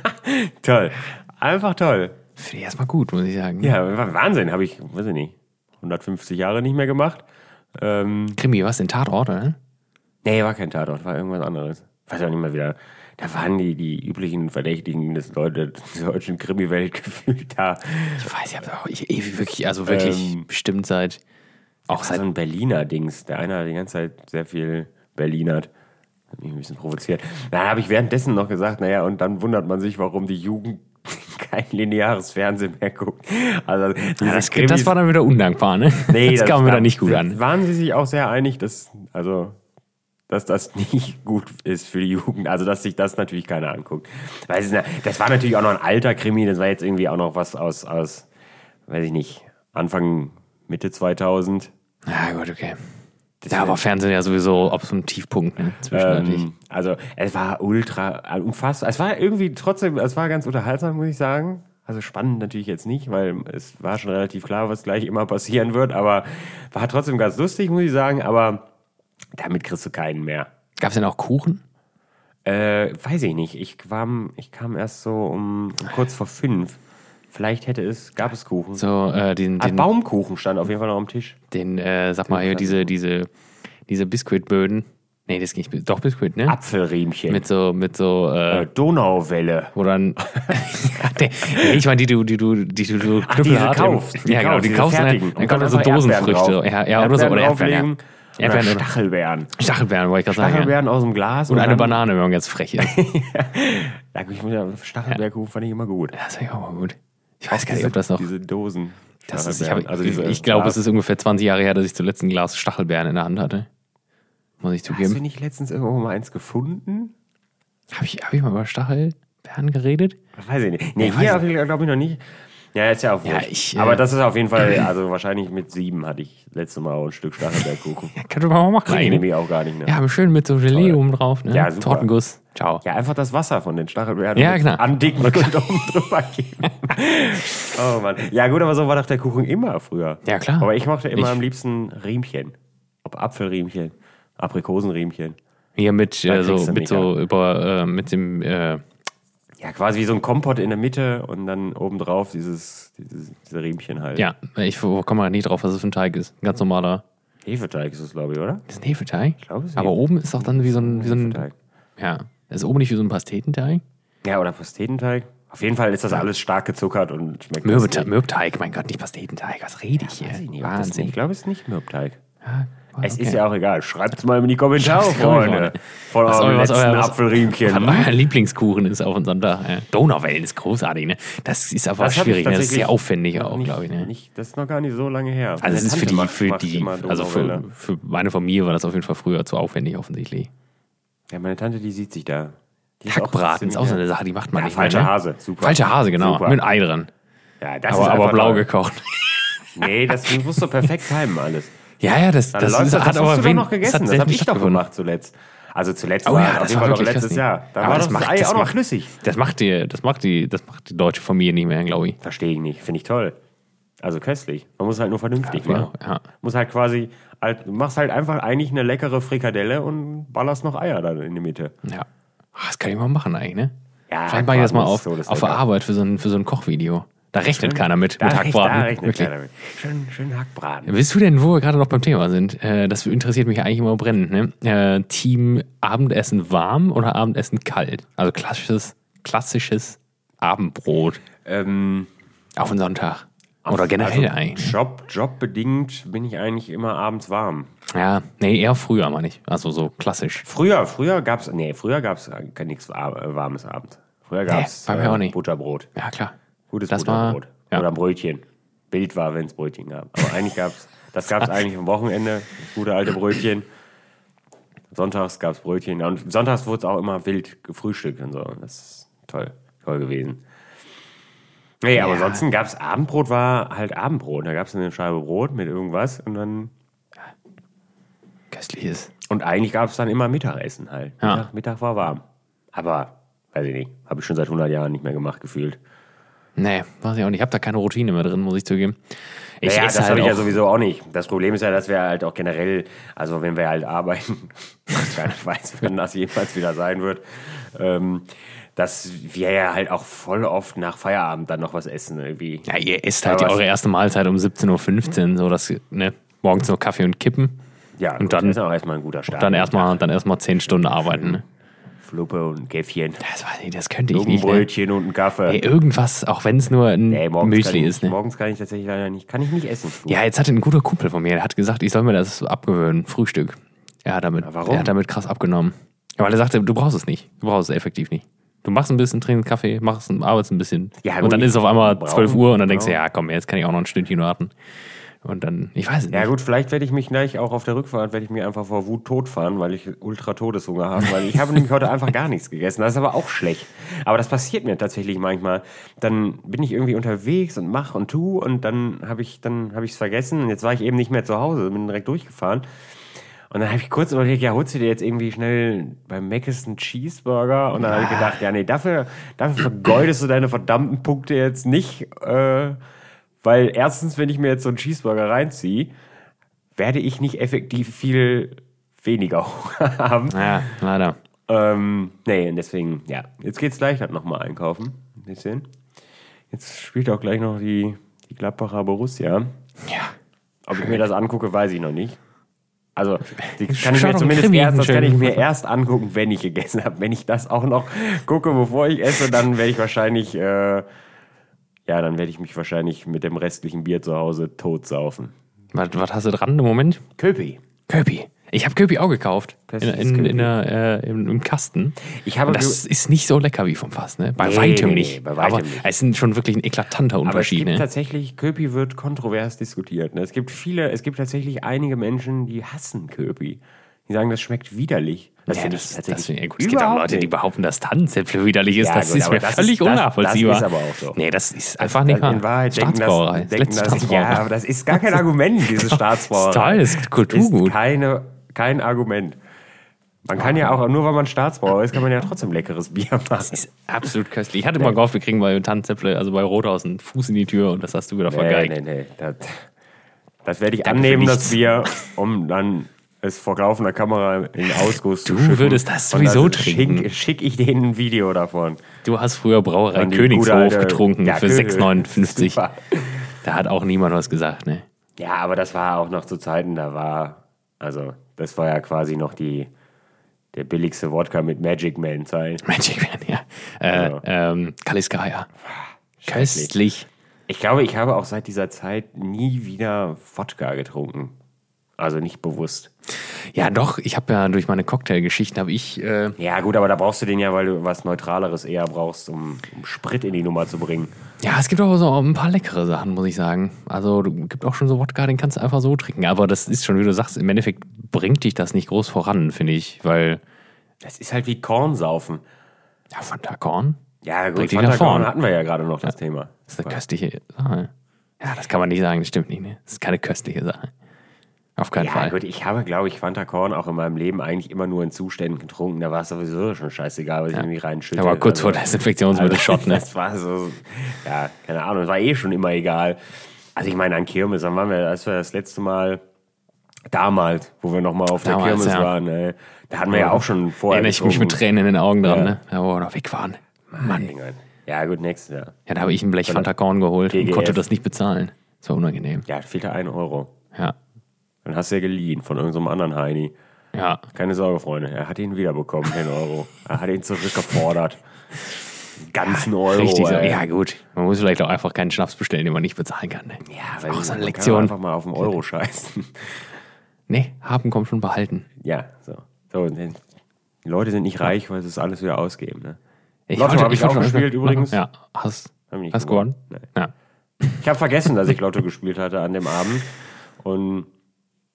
Speaker 2: toll. Einfach toll.
Speaker 1: Finde ich erstmal gut, muss ich sagen.
Speaker 2: Ja, Wahnsinn. Habe ich, weiß ich nicht, 150 Jahre nicht mehr gemacht. Ähm,
Speaker 1: Krimi, was? Den Tatort, oder?
Speaker 2: Nee, war kein Tatort, war irgendwas anderes. Weiß auch nicht mehr wieder. Da waren die, die üblichen Verdächtigen des Leute, der deutschen Krimi-Welt gefühlt da.
Speaker 1: Ich weiß, ich habe auch ich, ewig wirklich, also wirklich
Speaker 2: Ähm,
Speaker 1: bestimmt seit auch seit
Speaker 2: so ein Berliner Dings. Der eine hat die ganze Zeit sehr viel Berlinert. Hat mich ein bisschen provoziert. Da habe ich währenddessen noch gesagt, naja, und dann wundert man sich, warum die Jugend kein lineares Fernsehen mehr guckt. Also
Speaker 1: ja, das,
Speaker 2: Krimis-
Speaker 1: das war dann wieder undankbar, ne?
Speaker 2: Nee,
Speaker 1: das, kam mir
Speaker 2: da-
Speaker 1: dann nicht gut an.
Speaker 2: Waren sie sich auch sehr einig, dass, also, dass das nicht gut ist für die Jugend? Also, dass sich das natürlich keiner anguckt. Weil es, das war natürlich auch noch ein alter Krimi, das war jetzt irgendwie auch noch was aus, aus weiß ich nicht, Anfang, Mitte 2000.
Speaker 1: Ja, gut, okay. Ja, aber Fernsehen ja sowieso auf so einem Tiefpunkt, ne? Zwischenzeitlich.
Speaker 2: Ähm, also, es war ultra, unfassbar. Es war irgendwie trotzdem, es war ganz unterhaltsam, muss ich sagen. Also spannend natürlich jetzt nicht, weil es war schon relativ klar, was gleich immer passieren wird, aber war trotzdem ganz lustig, muss ich sagen, aber damit kriegst du keinen mehr.
Speaker 1: Gab es denn auch Kuchen?
Speaker 2: Äh, weiß ich nicht. Ich kam, ich kam erst so um, um kurz vor fünf. Vielleicht hätte es, gab es Kuchen.
Speaker 1: So, äh, den,
Speaker 2: Ah,
Speaker 1: den,
Speaker 2: Baumkuchen stand auf jeden Fall noch am Tisch.
Speaker 1: den äh, sag mal hier, diese, diese, diese Biskuitböden. Nee, das geht nicht. Doch, Biskuit, ne?
Speaker 2: Apfelriemchen.
Speaker 1: Mit so, mit so, äh,
Speaker 2: äh, Donauwelle.
Speaker 1: wo dann. nee, ich meine, die du, die du, die du so
Speaker 2: Ach,
Speaker 1: im-
Speaker 2: kaufst. Die
Speaker 1: ja, genau, die kaufst du dann, dann kommen da
Speaker 2: dann
Speaker 1: so Dosenfrüchte. Ja, ja, oder so, oder Erdbeeren. Erdbeeren oder
Speaker 2: Stachelbeeren.
Speaker 1: Stachelbeeren, wollte ich gerade sagen. Ja.
Speaker 2: Stachelbeeren aus dem Glas.
Speaker 1: Und eine
Speaker 2: dann-
Speaker 1: Banane, wenn man ganz frech ist.
Speaker 2: Ja, ich muss ja, Stachelbeerkuchen fand ich immer gut.
Speaker 1: Das ist ja auch mal gut. Ich weiß gar nicht, ob das noch.
Speaker 2: Diese Dosen.
Speaker 1: Das ist, ich
Speaker 2: also diese
Speaker 1: ich glaube, es ist ungefähr 20 Jahre her, dass ich zuletzt ein Glas Stachelbeeren in der Hand hatte. Muss ich
Speaker 2: Hast du
Speaker 1: zugeben.
Speaker 2: nicht letztens irgendwo mal eins gefunden?
Speaker 1: Habe ich, hab ich mal über Stachelbeeren geredet?
Speaker 2: Weiß ich nicht. Nee,
Speaker 1: Ja,
Speaker 2: hier glaube ich noch nicht. Ja, ist ja auch
Speaker 1: Ja, ich, äh,
Speaker 2: Aber das ist auf jeden Fall, also wahrscheinlich mit sieben hatte ich letzte Mal auch ein Stück Stachelbeerkuchen.
Speaker 1: Ja, könnte man mal machen.
Speaker 2: Kriege ich
Speaker 1: eigentlich.
Speaker 2: nämlich auch gar nicht. Ne?
Speaker 1: Ja, aber schön mit so Gelee oben drauf. Ne?
Speaker 2: Ja, super.
Speaker 1: Tortenguss. Ciao.
Speaker 2: Ja, einfach das Wasser von den Stachelbeeren
Speaker 1: Ja, klar.
Speaker 2: andicken und oben drüber geben. oh Mann. Ja gut, aber so war doch der Kuchen immer früher.
Speaker 1: Ja, klar.
Speaker 2: Aber ich mochte immer
Speaker 1: Ich-
Speaker 2: am liebsten Riemchen. Ob Apfelriemchen, Aprikosenriemchen.
Speaker 1: Hier mit, äh, so, mit so über, äh, mit dem, äh,
Speaker 2: Ja, quasi wie so ein Kompott in der Mitte und dann obendrauf dieses, dieses diese Riemchen halt.
Speaker 1: ja, ich komme mal nie drauf, was das für ein Teig ist. Ein ganz normaler.
Speaker 2: Hefeteig ist es, glaube ich, oder?
Speaker 1: Das ist ein Hefeteig. Ich
Speaker 2: glaube, es ist
Speaker 1: Aber
Speaker 2: Hefe-
Speaker 1: oben ist doch dann wie so ein, wie so ein
Speaker 2: Hefeteig.
Speaker 1: ja, ist oben nicht wie so ein Pastetenteig?
Speaker 2: Ja, oder Pastetenteig. Auf jeden Fall ist das alles stark gezuckert und schmeckt
Speaker 1: Mürbete-
Speaker 2: lustig.
Speaker 1: Mürbteig, mein Gott, nicht Pastetenteig. Was rede ich hier?
Speaker 2: Weiß ich nicht, nicht-
Speaker 1: Wahnsinn.
Speaker 2: Ich glaube, es ist nicht Mürbteig.
Speaker 1: Ja,
Speaker 2: Es
Speaker 1: okay.
Speaker 2: ist ja auch egal. Schreibt es mal in die Kommentare, Freunde. Von
Speaker 1: Was
Speaker 2: eurem
Speaker 1: was
Speaker 2: letzten
Speaker 1: euer-
Speaker 2: Apfelriemchen.
Speaker 1: Was euer Lieblingskuchen ist auf dem Sonntag. Ja. Donauwellen ist großartig, ne? Das ist aber
Speaker 2: Das
Speaker 1: schwierig, ne? Das ist sehr aufwendig auch, glaube ich, ne?
Speaker 2: Nicht, das ist noch gar nicht so lange her.
Speaker 1: Also es ist für die, für die, also für, für meine Familie war das auf jeden Fall früher zu aufwendig offensichtlich.
Speaker 2: Ja, meine Tante, die sieht sich da. Die ist
Speaker 1: Hackbraten ist auch so eine Sache, die macht man
Speaker 2: Ja,
Speaker 1: nicht
Speaker 2: falscher
Speaker 1: mehr. Ne?
Speaker 2: Hase, super.
Speaker 1: Falscher Hase, genau.
Speaker 2: Super.
Speaker 1: Mit Ei dran.
Speaker 2: Ja, das
Speaker 1: Aber,
Speaker 2: ist
Speaker 1: aber blau gekocht.
Speaker 2: Nee, das muss so perfekt timen alles.
Speaker 1: Ja, ja, das,
Speaker 2: Dann
Speaker 1: das,
Speaker 2: läuft das,
Speaker 1: hat
Speaker 2: das
Speaker 1: aber
Speaker 2: hast du doch
Speaker 1: wen,
Speaker 2: noch gegessen.
Speaker 1: Das, hat
Speaker 2: Das, habe ich doch gemacht zuletzt. Also zuletzt
Speaker 1: Oh
Speaker 2: war
Speaker 1: ja,
Speaker 2: auf
Speaker 1: das
Speaker 2: jeden
Speaker 1: war
Speaker 2: Fall noch letztes. Jahr. Da
Speaker 1: Aber
Speaker 2: war
Speaker 1: das macht-
Speaker 2: Ei auch noch flüssig.
Speaker 1: Das macht die, das macht die, das macht die deutsche Familie nicht mehr, glaube ich.
Speaker 2: Verstehe ich nicht. Finde ich toll. Also köstlich. Man muss halt nur vernünftig
Speaker 1: Ja,
Speaker 2: machen.
Speaker 1: ja.
Speaker 2: Muss halt quasi, halt, du machst halt einfach eigentlich eine leckere Frikadelle und ballerst noch Eier dann in die Mitte.
Speaker 1: Ja. Das kann ich mal machen eigentlich, ne?
Speaker 2: Ja,
Speaker 1: Vielleicht mache ich das mal auf,
Speaker 2: so das
Speaker 1: auf der. Arbeit für so ein, für so ein Kochvideo. Da rechnet keiner mit,
Speaker 2: Da,
Speaker 1: mit
Speaker 2: recht, da
Speaker 1: Hackbraten.
Speaker 2: rechnet
Speaker 1: Wirklich.
Speaker 2: keiner mit. Schön, schön Hackbraten.
Speaker 1: Willst du denn, wo wir gerade noch beim Thema sind, äh, das interessiert mich eigentlich immer brennend, ne? Äh, Team Abendessen warm oder Abendessen kalt? Also klassisches, klassisches Abendbrot
Speaker 2: Ähm,
Speaker 1: auf den Sonntag. Oder generell
Speaker 2: also
Speaker 1: eigentlich.
Speaker 2: Job, jobbedingt bin ich eigentlich immer abends warm.
Speaker 1: Ja, nee, eher früher, meine ich. Also so klassisch.
Speaker 2: Früher, früher gab's, nee, früher gab's nichts warmes abends. Früher gab's
Speaker 1: auch nicht.
Speaker 2: Butterbrot.
Speaker 1: Ja, klar.
Speaker 2: Gutes
Speaker 1: Das war-
Speaker 2: Butterbrot.
Speaker 1: ja.
Speaker 2: Oder Brötchen. Bild war, wenn es Brötchen gab. Aber eigentlich gab's, das gab's eigentlich am Wochenende, das gute alte Brötchen. Sonntags gab's Brötchen. Ja, Und sonntags wurde es auch immer wild gefrühstückt und so. Das ist toll, toll gewesen. Nee, aber
Speaker 1: Ja.
Speaker 2: ansonsten gab's Abendbrot, war halt Abendbrot. Da gab's eine Scheibe Brot mit irgendwas und dann
Speaker 1: Köstliches.
Speaker 2: Und eigentlich gab es dann immer Mittagessen halt.
Speaker 1: Ja.
Speaker 2: Mittag, Mittag war warm. Aber, weiß ich nicht, habe ich schon seit 100 Jahren nicht mehr gemacht gefühlt.
Speaker 1: Nee, weiß ich auch nicht. Ich habe da keine Routine mehr drin, muss ich zugeben. Ich
Speaker 2: naja, das
Speaker 1: halt
Speaker 2: habe ich ja sowieso auch nicht. Das Problem ist ja, dass wir halt auch generell, also wenn wir halt arbeiten, keiner weiß, wann das jemals wieder sein wird, ähm, dass wir ja halt auch voll oft nach Feierabend dann noch was essen irgendwie.
Speaker 1: Ja, ihr esst halt eure erste Mahlzeit um 17.15 Uhr, so dass, ne, morgens noch Kaffee und Kippen.
Speaker 2: Ja,
Speaker 1: Und dann-
Speaker 2: das ist auch erstmal ein guter Start.
Speaker 1: Dann erstmal, dann erstmal 10 Stunden arbeiten, ne?
Speaker 2: Fluppe und Käffchen,
Speaker 1: Das weiß ich, das könnte ich
Speaker 2: ein
Speaker 1: nicht, ne?
Speaker 2: Brötchen und ein Kaffee.
Speaker 1: Ey, irgendwas, auch wenn es nur ein
Speaker 2: Nee,
Speaker 1: Müsli ist, ne?
Speaker 2: Morgens kann ich tatsächlich leider nicht, kann ich nicht essen.
Speaker 1: Ja, jetzt hatte ein guter Kumpel von mir, der hat gesagt, ich soll mir das abgewöhnen, Frühstück. Er hat damit,
Speaker 2: warum?
Speaker 1: er hat damit krass abgenommen. Weil er sagte, du brauchst es nicht. Du brauchst es effektiv nicht. Du machst ein bisschen, trinkst Kaffee, machst, arbeitest ein bisschen.
Speaker 2: Ja,
Speaker 1: und dann ist es auf einmal
Speaker 2: brauchen,
Speaker 1: 12 Uhr und dann denkst du,
Speaker 2: genau.
Speaker 1: ja, komm, jetzt kann ich auch noch ein Stündchen warten. Und dann, ich weiß es nicht.
Speaker 2: Ja gut, vielleicht werde ich mich gleich auch auf der Rückfahrt, werde ich mir einfach vor Wut totfahren, weil ich ultra Todeshunger habe, weil ich habe nämlich heute einfach gar nichts gegessen. Das ist aber auch schlecht. Aber das passiert mir tatsächlich manchmal. Dann bin ich irgendwie unterwegs und mach und tu und dann habe ich dann habe ich es vergessen und jetzt war ich eben nicht mehr zu Hause, bin direkt durchgefahren. Und dann habe ich kurz überlegt, ja, holst du dir jetzt irgendwie schnell beim Mc's einen Cheeseburger? Und dann habe ich gedacht, ja, nee, dafür, dafür vergeudest du deine verdammten Punkte jetzt nicht. Äh, weil erstens, wenn ich mir jetzt so einen Cheeseburger reinziehe, werde ich nicht effektiv viel weniger haben.
Speaker 1: Ja, leider.
Speaker 2: Ähm, nee, und deswegen, ja, jetzt geht's gleich halt nochmal einkaufen. Ein bisschen. Jetzt spielt auch gleich noch die, die Gladbacher Borussia.
Speaker 1: Ja.
Speaker 2: Ob ich mir das angucke, weiß ich noch nicht. Also, die kann ich mir zumindest erst, das kann ich mir erst angucken, wenn ich gegessen habe. Wenn ich das auch noch gucke, bevor ich esse, dann werde ich wahrscheinlich, äh, ja, dann werde ich mich wahrscheinlich mit dem restlichen Bier zu Hause totsaufen.
Speaker 1: Was, was hast du dran im Moment?
Speaker 2: Köpi.
Speaker 1: Köpi. Ich habe Köpi auch gekauft. In, in,
Speaker 2: Köpi.
Speaker 1: in der, äh, im, Im Kasten.
Speaker 2: Ich habe
Speaker 1: Und das ist nicht so lecker wie vom Fass, ne? Bei
Speaker 2: Nee,
Speaker 1: weitem nicht.
Speaker 2: nee, bei weitem
Speaker 1: Aber
Speaker 2: nicht.
Speaker 1: es ist schon wirklich ein eklatanter
Speaker 2: Aber es
Speaker 1: Unterschied,
Speaker 2: gibt
Speaker 1: ne?
Speaker 2: tatsächlich, Köpi wird kontrovers diskutiert. Ne? Es gibt viele, es gibt tatsächlich einige Menschen, die hassen Köpi. Die sagen, das schmeckt widerlich. Das
Speaker 1: Ja, das, das, ja, gut, es gibt auch Leute, die behaupten, dass Tannenzäpfle widerlich ist.
Speaker 2: Ja,
Speaker 1: das
Speaker 2: gut,
Speaker 1: ist mir
Speaker 2: das
Speaker 1: völlig
Speaker 2: ist- das-
Speaker 1: unnachvollziehbar.
Speaker 2: das ist aber auch so.
Speaker 1: Nee, das ist einfach nicht
Speaker 2: in Wahrheit denken das,
Speaker 1: Staatsbrauerei. Das
Speaker 2: denken das, ja,
Speaker 1: Staatsbrauerei.
Speaker 2: aber das ist gar kein Argument, diese Staatsbrauerei.
Speaker 1: Ist toll, ist Kulturgut.
Speaker 2: Ist keine, kein Argument. Man kann ja auch, nur weil man Staatsbrauer ist, kann man ja trotzdem leckeres Bier machen.
Speaker 1: Das ist absolut köstlich. Ich hatte mal gehofft, wir kriegen bei Tannenzäpfle, also bei Rothaus, einen Fuß in die Tür und das hast du wieder
Speaker 2: Nee,
Speaker 1: vergeigt.
Speaker 2: nee, nee. Das, das werde ich
Speaker 1: Danke
Speaker 2: annehmen, das Bier, um dann es vor laufender Kamera in Ausguss zu
Speaker 1: Du würdest das
Speaker 2: Und
Speaker 1: sowieso trinken.
Speaker 2: Schick, schick ich denen ein Video davon.
Speaker 1: Du hast früher Brauerei Königshof
Speaker 2: alte-
Speaker 1: getrunken
Speaker 2: Ja,
Speaker 1: für
Speaker 2: Kö-
Speaker 1: 6,59.
Speaker 2: Super.
Speaker 1: Da hat auch niemand was gesagt, ne?
Speaker 2: Ja, aber das war auch noch zu Zeiten, da war, also, das war ja quasi noch die, der billigste Wodka mit Magic Man Zeit.
Speaker 1: Magic Man, ja. Äh,
Speaker 2: Ja.
Speaker 1: ähm, Kaliskaya. Köstlich.
Speaker 2: Ich glaube, ich habe auch seit dieser Zeit nie wieder Wodka getrunken. Also nicht bewusst.
Speaker 1: Ja, doch, ich habe ja durch meine Cocktailgeschichten habe ich äh,
Speaker 2: Ja, gut, aber da brauchst du den ja, weil du was Neutraleres eher brauchst, um, um Sprit in die Nummer zu bringen.
Speaker 1: Ja, es gibt auch so ein paar leckere Sachen, muss ich sagen. Also, du gibt auch schon so Wodka, den kannst du einfach so trinken. Aber das ist schon, wie du sagst, im Endeffekt bringt dich das nicht groß voran, finde ich. Weil,
Speaker 2: Das ist halt wie Kornsaufen.
Speaker 1: ja, Fanta Korn
Speaker 2: Ja, gut, Fanta. Korn hatten wir ja gerade noch das Thema.
Speaker 1: ist eine köstliche Sache. Ja, das kann man nicht sagen, das stimmt nicht. Ne? Das ist keine köstliche Sache. Auf keinen
Speaker 2: Ja,
Speaker 1: Fall.
Speaker 2: gut, ich habe, glaube ich, Fanta Korn auch in meinem Leben eigentlich immer nur in Zuständen getrunken. Da war es sowieso schon scheißegal, was ich irgendwie reinschütte.
Speaker 1: War kurz vor
Speaker 2: Also-
Speaker 1: Desinfektionsmittel-Shot, ne?
Speaker 2: Das war so, ja, keine Ahnung, das war eh schon immer egal. Also ich meine, an Kirmes, dann waren wir, als wir das letzte Mal damals, wo wir nochmal auf
Speaker 1: Damals,
Speaker 2: der Kirmes
Speaker 1: ja.
Speaker 2: waren, ey, da hatten wir ja auch schon vorher
Speaker 1: Erinnere ich mich mit. Tränen in den Augen dran,
Speaker 2: Ja.
Speaker 1: ne? Da wo wir noch weg waren. Mann.
Speaker 2: Ja, gut, nächstes Jahr.
Speaker 1: Ja, da habe ich ein Blech Fanta Korn geholt und
Speaker 2: TGF.
Speaker 1: konnte das nicht bezahlen. Das war unangenehm.
Speaker 2: Ja, fehlte ein Euro.
Speaker 1: Ja.
Speaker 2: Dann hast du ja geliehen von irgendeinem anderen Heini.
Speaker 1: Ja.
Speaker 2: Keine Sorge, Freunde. Er hat ihn wiederbekommen, den Euro. Er hat ihn zurückgefordert. Ganzen Euro.
Speaker 1: Richtig so.
Speaker 2: ey.
Speaker 1: Ja, gut. Man muss vielleicht auch einfach keinen Schnaps bestellen, den man nicht bezahlen kann. Ne?
Speaker 2: Ja,
Speaker 1: ist auch so eine
Speaker 2: man
Speaker 1: Lektion.
Speaker 2: Kann einfach mal auf den Euro scheißen.
Speaker 1: Nee, haben kommt schon behalten.
Speaker 2: Ja, so. so die Leute sind nicht reich, weil sie es alles wieder ausgeben. Ne?
Speaker 1: Ich
Speaker 2: Lotto habe ich auch
Speaker 1: schon
Speaker 2: gespielt
Speaker 1: einfach-
Speaker 2: übrigens.
Speaker 1: Ja, hast, hast
Speaker 2: gewonnen.
Speaker 1: gewonnen?
Speaker 2: Nee.
Speaker 1: Ja.
Speaker 2: Ich habe vergessen, dass ich Lotto gespielt hatte an dem Abend. Und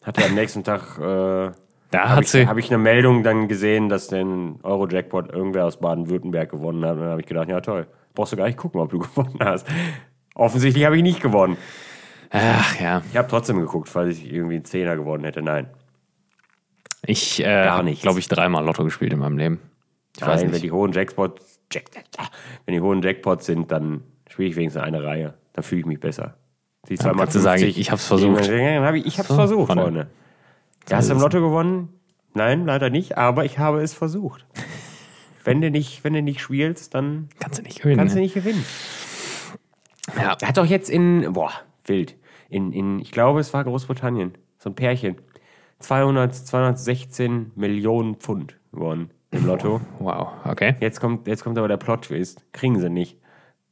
Speaker 2: hatte am nächsten Tag äh,
Speaker 1: Da
Speaker 2: habe
Speaker 1: hat
Speaker 2: ich,
Speaker 1: sie.
Speaker 2: hab ich eine Meldung dann gesehen, dass den Euro-Jackpot irgendwer aus Baden-Württemberg gewonnen hat. Und dann habe ich gedacht, ja toll, brauchst du gar nicht gucken, ob du gewonnen hast. Offensichtlich habe ich nicht gewonnen.
Speaker 1: Ach ja.
Speaker 2: Ich habe trotzdem geguckt, falls ich irgendwie einen Zehner gewonnen hätte. Nein.
Speaker 1: Ich äh, habe, glaube ich, dreimal Lotto gespielt in meinem Leben. Ich weiß
Speaker 2: Nein, wenn
Speaker 1: nicht.
Speaker 2: die hohen Jackpots, Jack, wenn die hohen Jackpots sind, dann spiele ich wenigstens eine Reihe. Dann fühle ich mich besser. Die
Speaker 1: Dann kannst du sagen, ich hab's versucht.
Speaker 2: Dann hab ich ich habe es
Speaker 1: So,
Speaker 2: versucht,
Speaker 1: Freunde.
Speaker 2: Freunde. Hast du im Lotto gewonnen? Nein, leider nicht, aber ich habe es versucht. wenn, du nicht, wenn du nicht spielst, dann
Speaker 1: Kannst du nicht gewinnen.
Speaker 2: kannst du
Speaker 1: ne?
Speaker 2: nicht gewinnen.
Speaker 1: Ja.
Speaker 2: Er hat doch jetzt in, boah, wild, in, in ich glaube, es war Großbritannien, so ein Pärchen, 200, 216 Millionen Pfund gewonnen im Lotto.
Speaker 1: Wow, okay.
Speaker 2: Jetzt kommt, jetzt kommt aber der Plot-Twist. Kriegen sie nicht.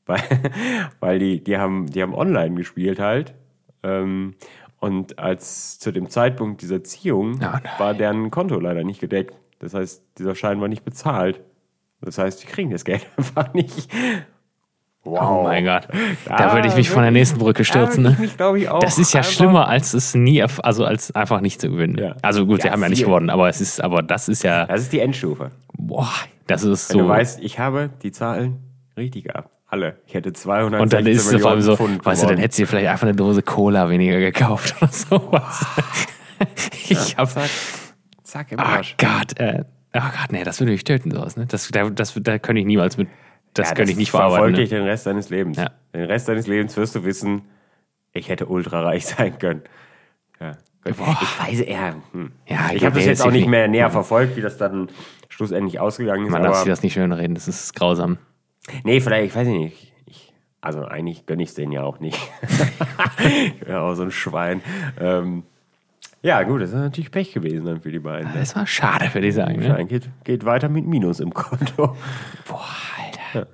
Speaker 2: Weil, weil die, die, haben, die haben online gespielt halt. Ähm, und als zu dem Zeitpunkt dieser Ziehung
Speaker 1: Oh
Speaker 2: war deren Konto leider nicht gedeckt. Das heißt, dieser Schein war nicht bezahlt. Das heißt, die kriegen das Geld einfach nicht. Wow.
Speaker 1: Oh mein Gott. Da
Speaker 2: Da
Speaker 1: würde ich mich von der nächsten Brücke stürzen.
Speaker 2: Da
Speaker 1: Ne?
Speaker 2: mich, ich, auch
Speaker 1: Das ist ja schlimmer, als es nie, also als einfach nicht zu gewinnen.
Speaker 2: Ja.
Speaker 1: Also gut, sie
Speaker 2: Ja,
Speaker 1: haben ja nicht gewonnen, aber es ist, aber das ist ja,
Speaker 2: Das ist die Endstufe.
Speaker 1: boah, das ist
Speaker 2: Wenn
Speaker 1: so.
Speaker 2: du weißt, ich habe die Zahlen richtig gehabt. Alle. Ich hätte 200
Speaker 1: und dann ist es vor allem so,
Speaker 2: Pfund
Speaker 1: weißt du, dann hättest du dir vielleicht einfach eine Dose Cola weniger gekauft oder sowas. ich hab,
Speaker 2: zack. Zack, im
Speaker 1: Oh
Speaker 2: Arsch.
Speaker 1: Gott, äh, oh Gott, nee, das würde mich töten, sowas, ne? Das, da, das, da könnte ich niemals mit, das
Speaker 2: Ja,
Speaker 1: könnte ich nicht verarbeiten.
Speaker 2: dich
Speaker 1: Ne?
Speaker 2: den Rest deines Lebens.
Speaker 1: Ja.
Speaker 2: Den Rest deines Lebens wirst du wissen, ich hätte ultrareich sein können. Ja.
Speaker 1: Boah.
Speaker 2: Ich weiß, ja. Hm.
Speaker 1: Ja,
Speaker 2: ich habe das jetzt
Speaker 1: das
Speaker 2: auch nicht mehr näher verfolgt, wie das dann schlussendlich ausgegangen ist.
Speaker 1: Man darf sich das nicht schön reden, das ist grausam.
Speaker 2: Nee, vielleicht, ich weiß nicht. Ich, also eigentlich gönne ich es denen ja auch nicht. ja, auch so ein Schwein. Ähm, ja, gut, das ist natürlich Pech gewesen dann für die beiden. ne?
Speaker 1: Das war schade, würde ich sagen. Ne?
Speaker 2: Geht, geht weiter mit Minus im Konto.
Speaker 1: Boah, Alter.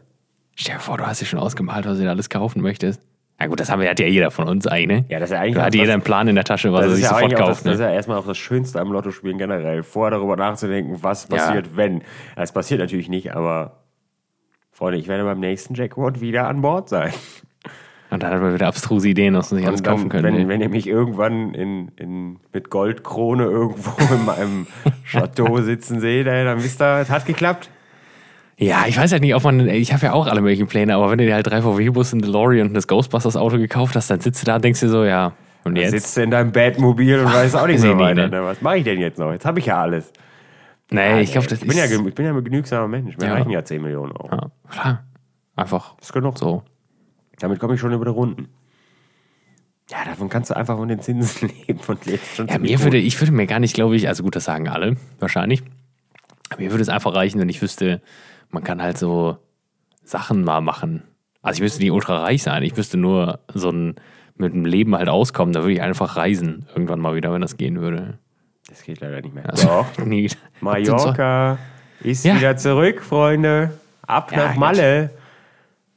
Speaker 1: Stell dir vor, du hast dir schon ausgemalt, was du dir alles kaufen möchtest. Na gut, das haben wir, hat ja jeder von uns eigentlich. Ne?
Speaker 2: Ja, das ist ja eigentlich
Speaker 1: Da hat
Speaker 2: das-
Speaker 1: jeder einen Plan in der Tasche, was
Speaker 2: Das
Speaker 1: er sich
Speaker 2: ja
Speaker 1: sofort
Speaker 2: auch das,
Speaker 1: kauft.
Speaker 2: das ist
Speaker 1: Ne?
Speaker 2: ja erstmal auch das Schönste am Lottospielen generell. Vorher darüber nachzudenken, was
Speaker 1: Ja.
Speaker 2: passiert, wenn. Es passiert natürlich nicht, aber Freunde, ich werde beim nächsten Jackpot wieder an Bord sein.
Speaker 1: Und dann hat man wieder abstruse Ideen, was man sich alles
Speaker 2: dann,
Speaker 1: kaufen könnte.
Speaker 2: wenn, wenn ihr mich irgendwann in, in, mit Goldkrone irgendwo in meinem Chateau sitzen seht, dann wisst ihr, es hat geklappt.
Speaker 1: Ja, ich weiß halt nicht, ob man, ich habe ja auch alle möglichen Pläne, aber wenn du dir halt drei VW-Bus, ein DeLorean und das Ghostbusters-Auto gekauft hast, dann sitzt du da und denkst dir so, ja, und
Speaker 2: Dann
Speaker 1: jetzt?
Speaker 2: sitzt du in deinem Batmobil und weißt auch nicht mehr
Speaker 1: nicht,
Speaker 2: weiter.
Speaker 1: ne?
Speaker 2: Ne? Was mache ich denn jetzt noch? Jetzt habe ich ja alles.
Speaker 1: Nee, ich glaube, das
Speaker 2: ich bin, ja,
Speaker 1: ist...
Speaker 2: genü- ich bin ja ein genügsamer Mensch. Mir
Speaker 1: Ja.
Speaker 2: reichen ja 10 Millionen Euro.
Speaker 1: ja, klar, einfach
Speaker 2: Das ist genug.
Speaker 1: so.
Speaker 2: Damit komme ich schon über die Runden. Ja, davon kannst du einfach von den Zinsen leben und lebst schon
Speaker 1: Ja, mir
Speaker 2: gut.
Speaker 1: würde, ich würde mir gar nicht, glaube ich, also gut, das sagen alle, wahrscheinlich. Aber mir würde es einfach reichen, wenn ich wüsste, man kann halt so Sachen mal machen. Also ich müsste nicht ultra reich sein, ich müsste nur so ein, mit dem Leben halt auskommen, da würde ich einfach reisen, irgendwann mal wieder, wenn das gehen würde.
Speaker 2: Das geht leider nicht mehr.
Speaker 1: Also,
Speaker 2: Doch.
Speaker 1: nie.
Speaker 2: Mallorca ist
Speaker 1: Ja.
Speaker 2: wieder zurück, Freunde. Ab
Speaker 1: Ja,
Speaker 2: nach. Malle.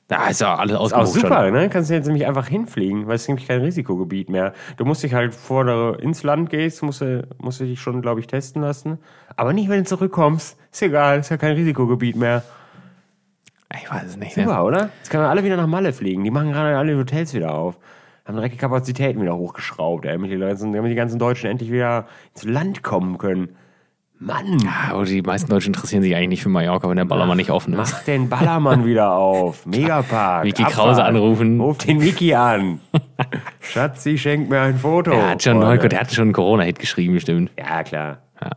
Speaker 1: Da ist ja alles
Speaker 2: Ist auch
Speaker 1: ausgebucht
Speaker 2: super,
Speaker 1: schon.
Speaker 2: ne? Kannst du jetzt nämlich einfach hinfliegen, weil es ist nämlich kein Risikogebiet mehr. Du musst dich halt vor der, ins Land gehst, musst du, musst du dich schon, glaube ich, testen lassen. Aber nicht, wenn du zurückkommst. Ist egal, ist ja kein Risikogebiet mehr.
Speaker 1: Ich weiß es nicht. Ne?
Speaker 2: Super, oder? Jetzt können wir alle wieder nach Malle fliegen. Die machen gerade alle Hotels wieder auf. Haben direkt die Kapazitäten wieder hochgeschraubt, ey, damit die, ganzen, damit die ganzen Deutschen endlich wieder ins Land kommen können. Mann,
Speaker 1: Ja, aber die meisten Deutschen interessieren sich eigentlich nicht für Mallorca, wenn der Ballermann nicht offen ist.
Speaker 2: mach den Ballermann wieder auf. Megapark.
Speaker 1: Miki. Krause anrufen.
Speaker 2: Ruf den Miki an. Schatzi, schenk mir ein Foto.
Speaker 1: Der hat schon,
Speaker 2: Freunde.
Speaker 1: der hat schon einen Corona-Hit geschrieben, bestimmt.
Speaker 2: Ja, klar.
Speaker 1: Ja.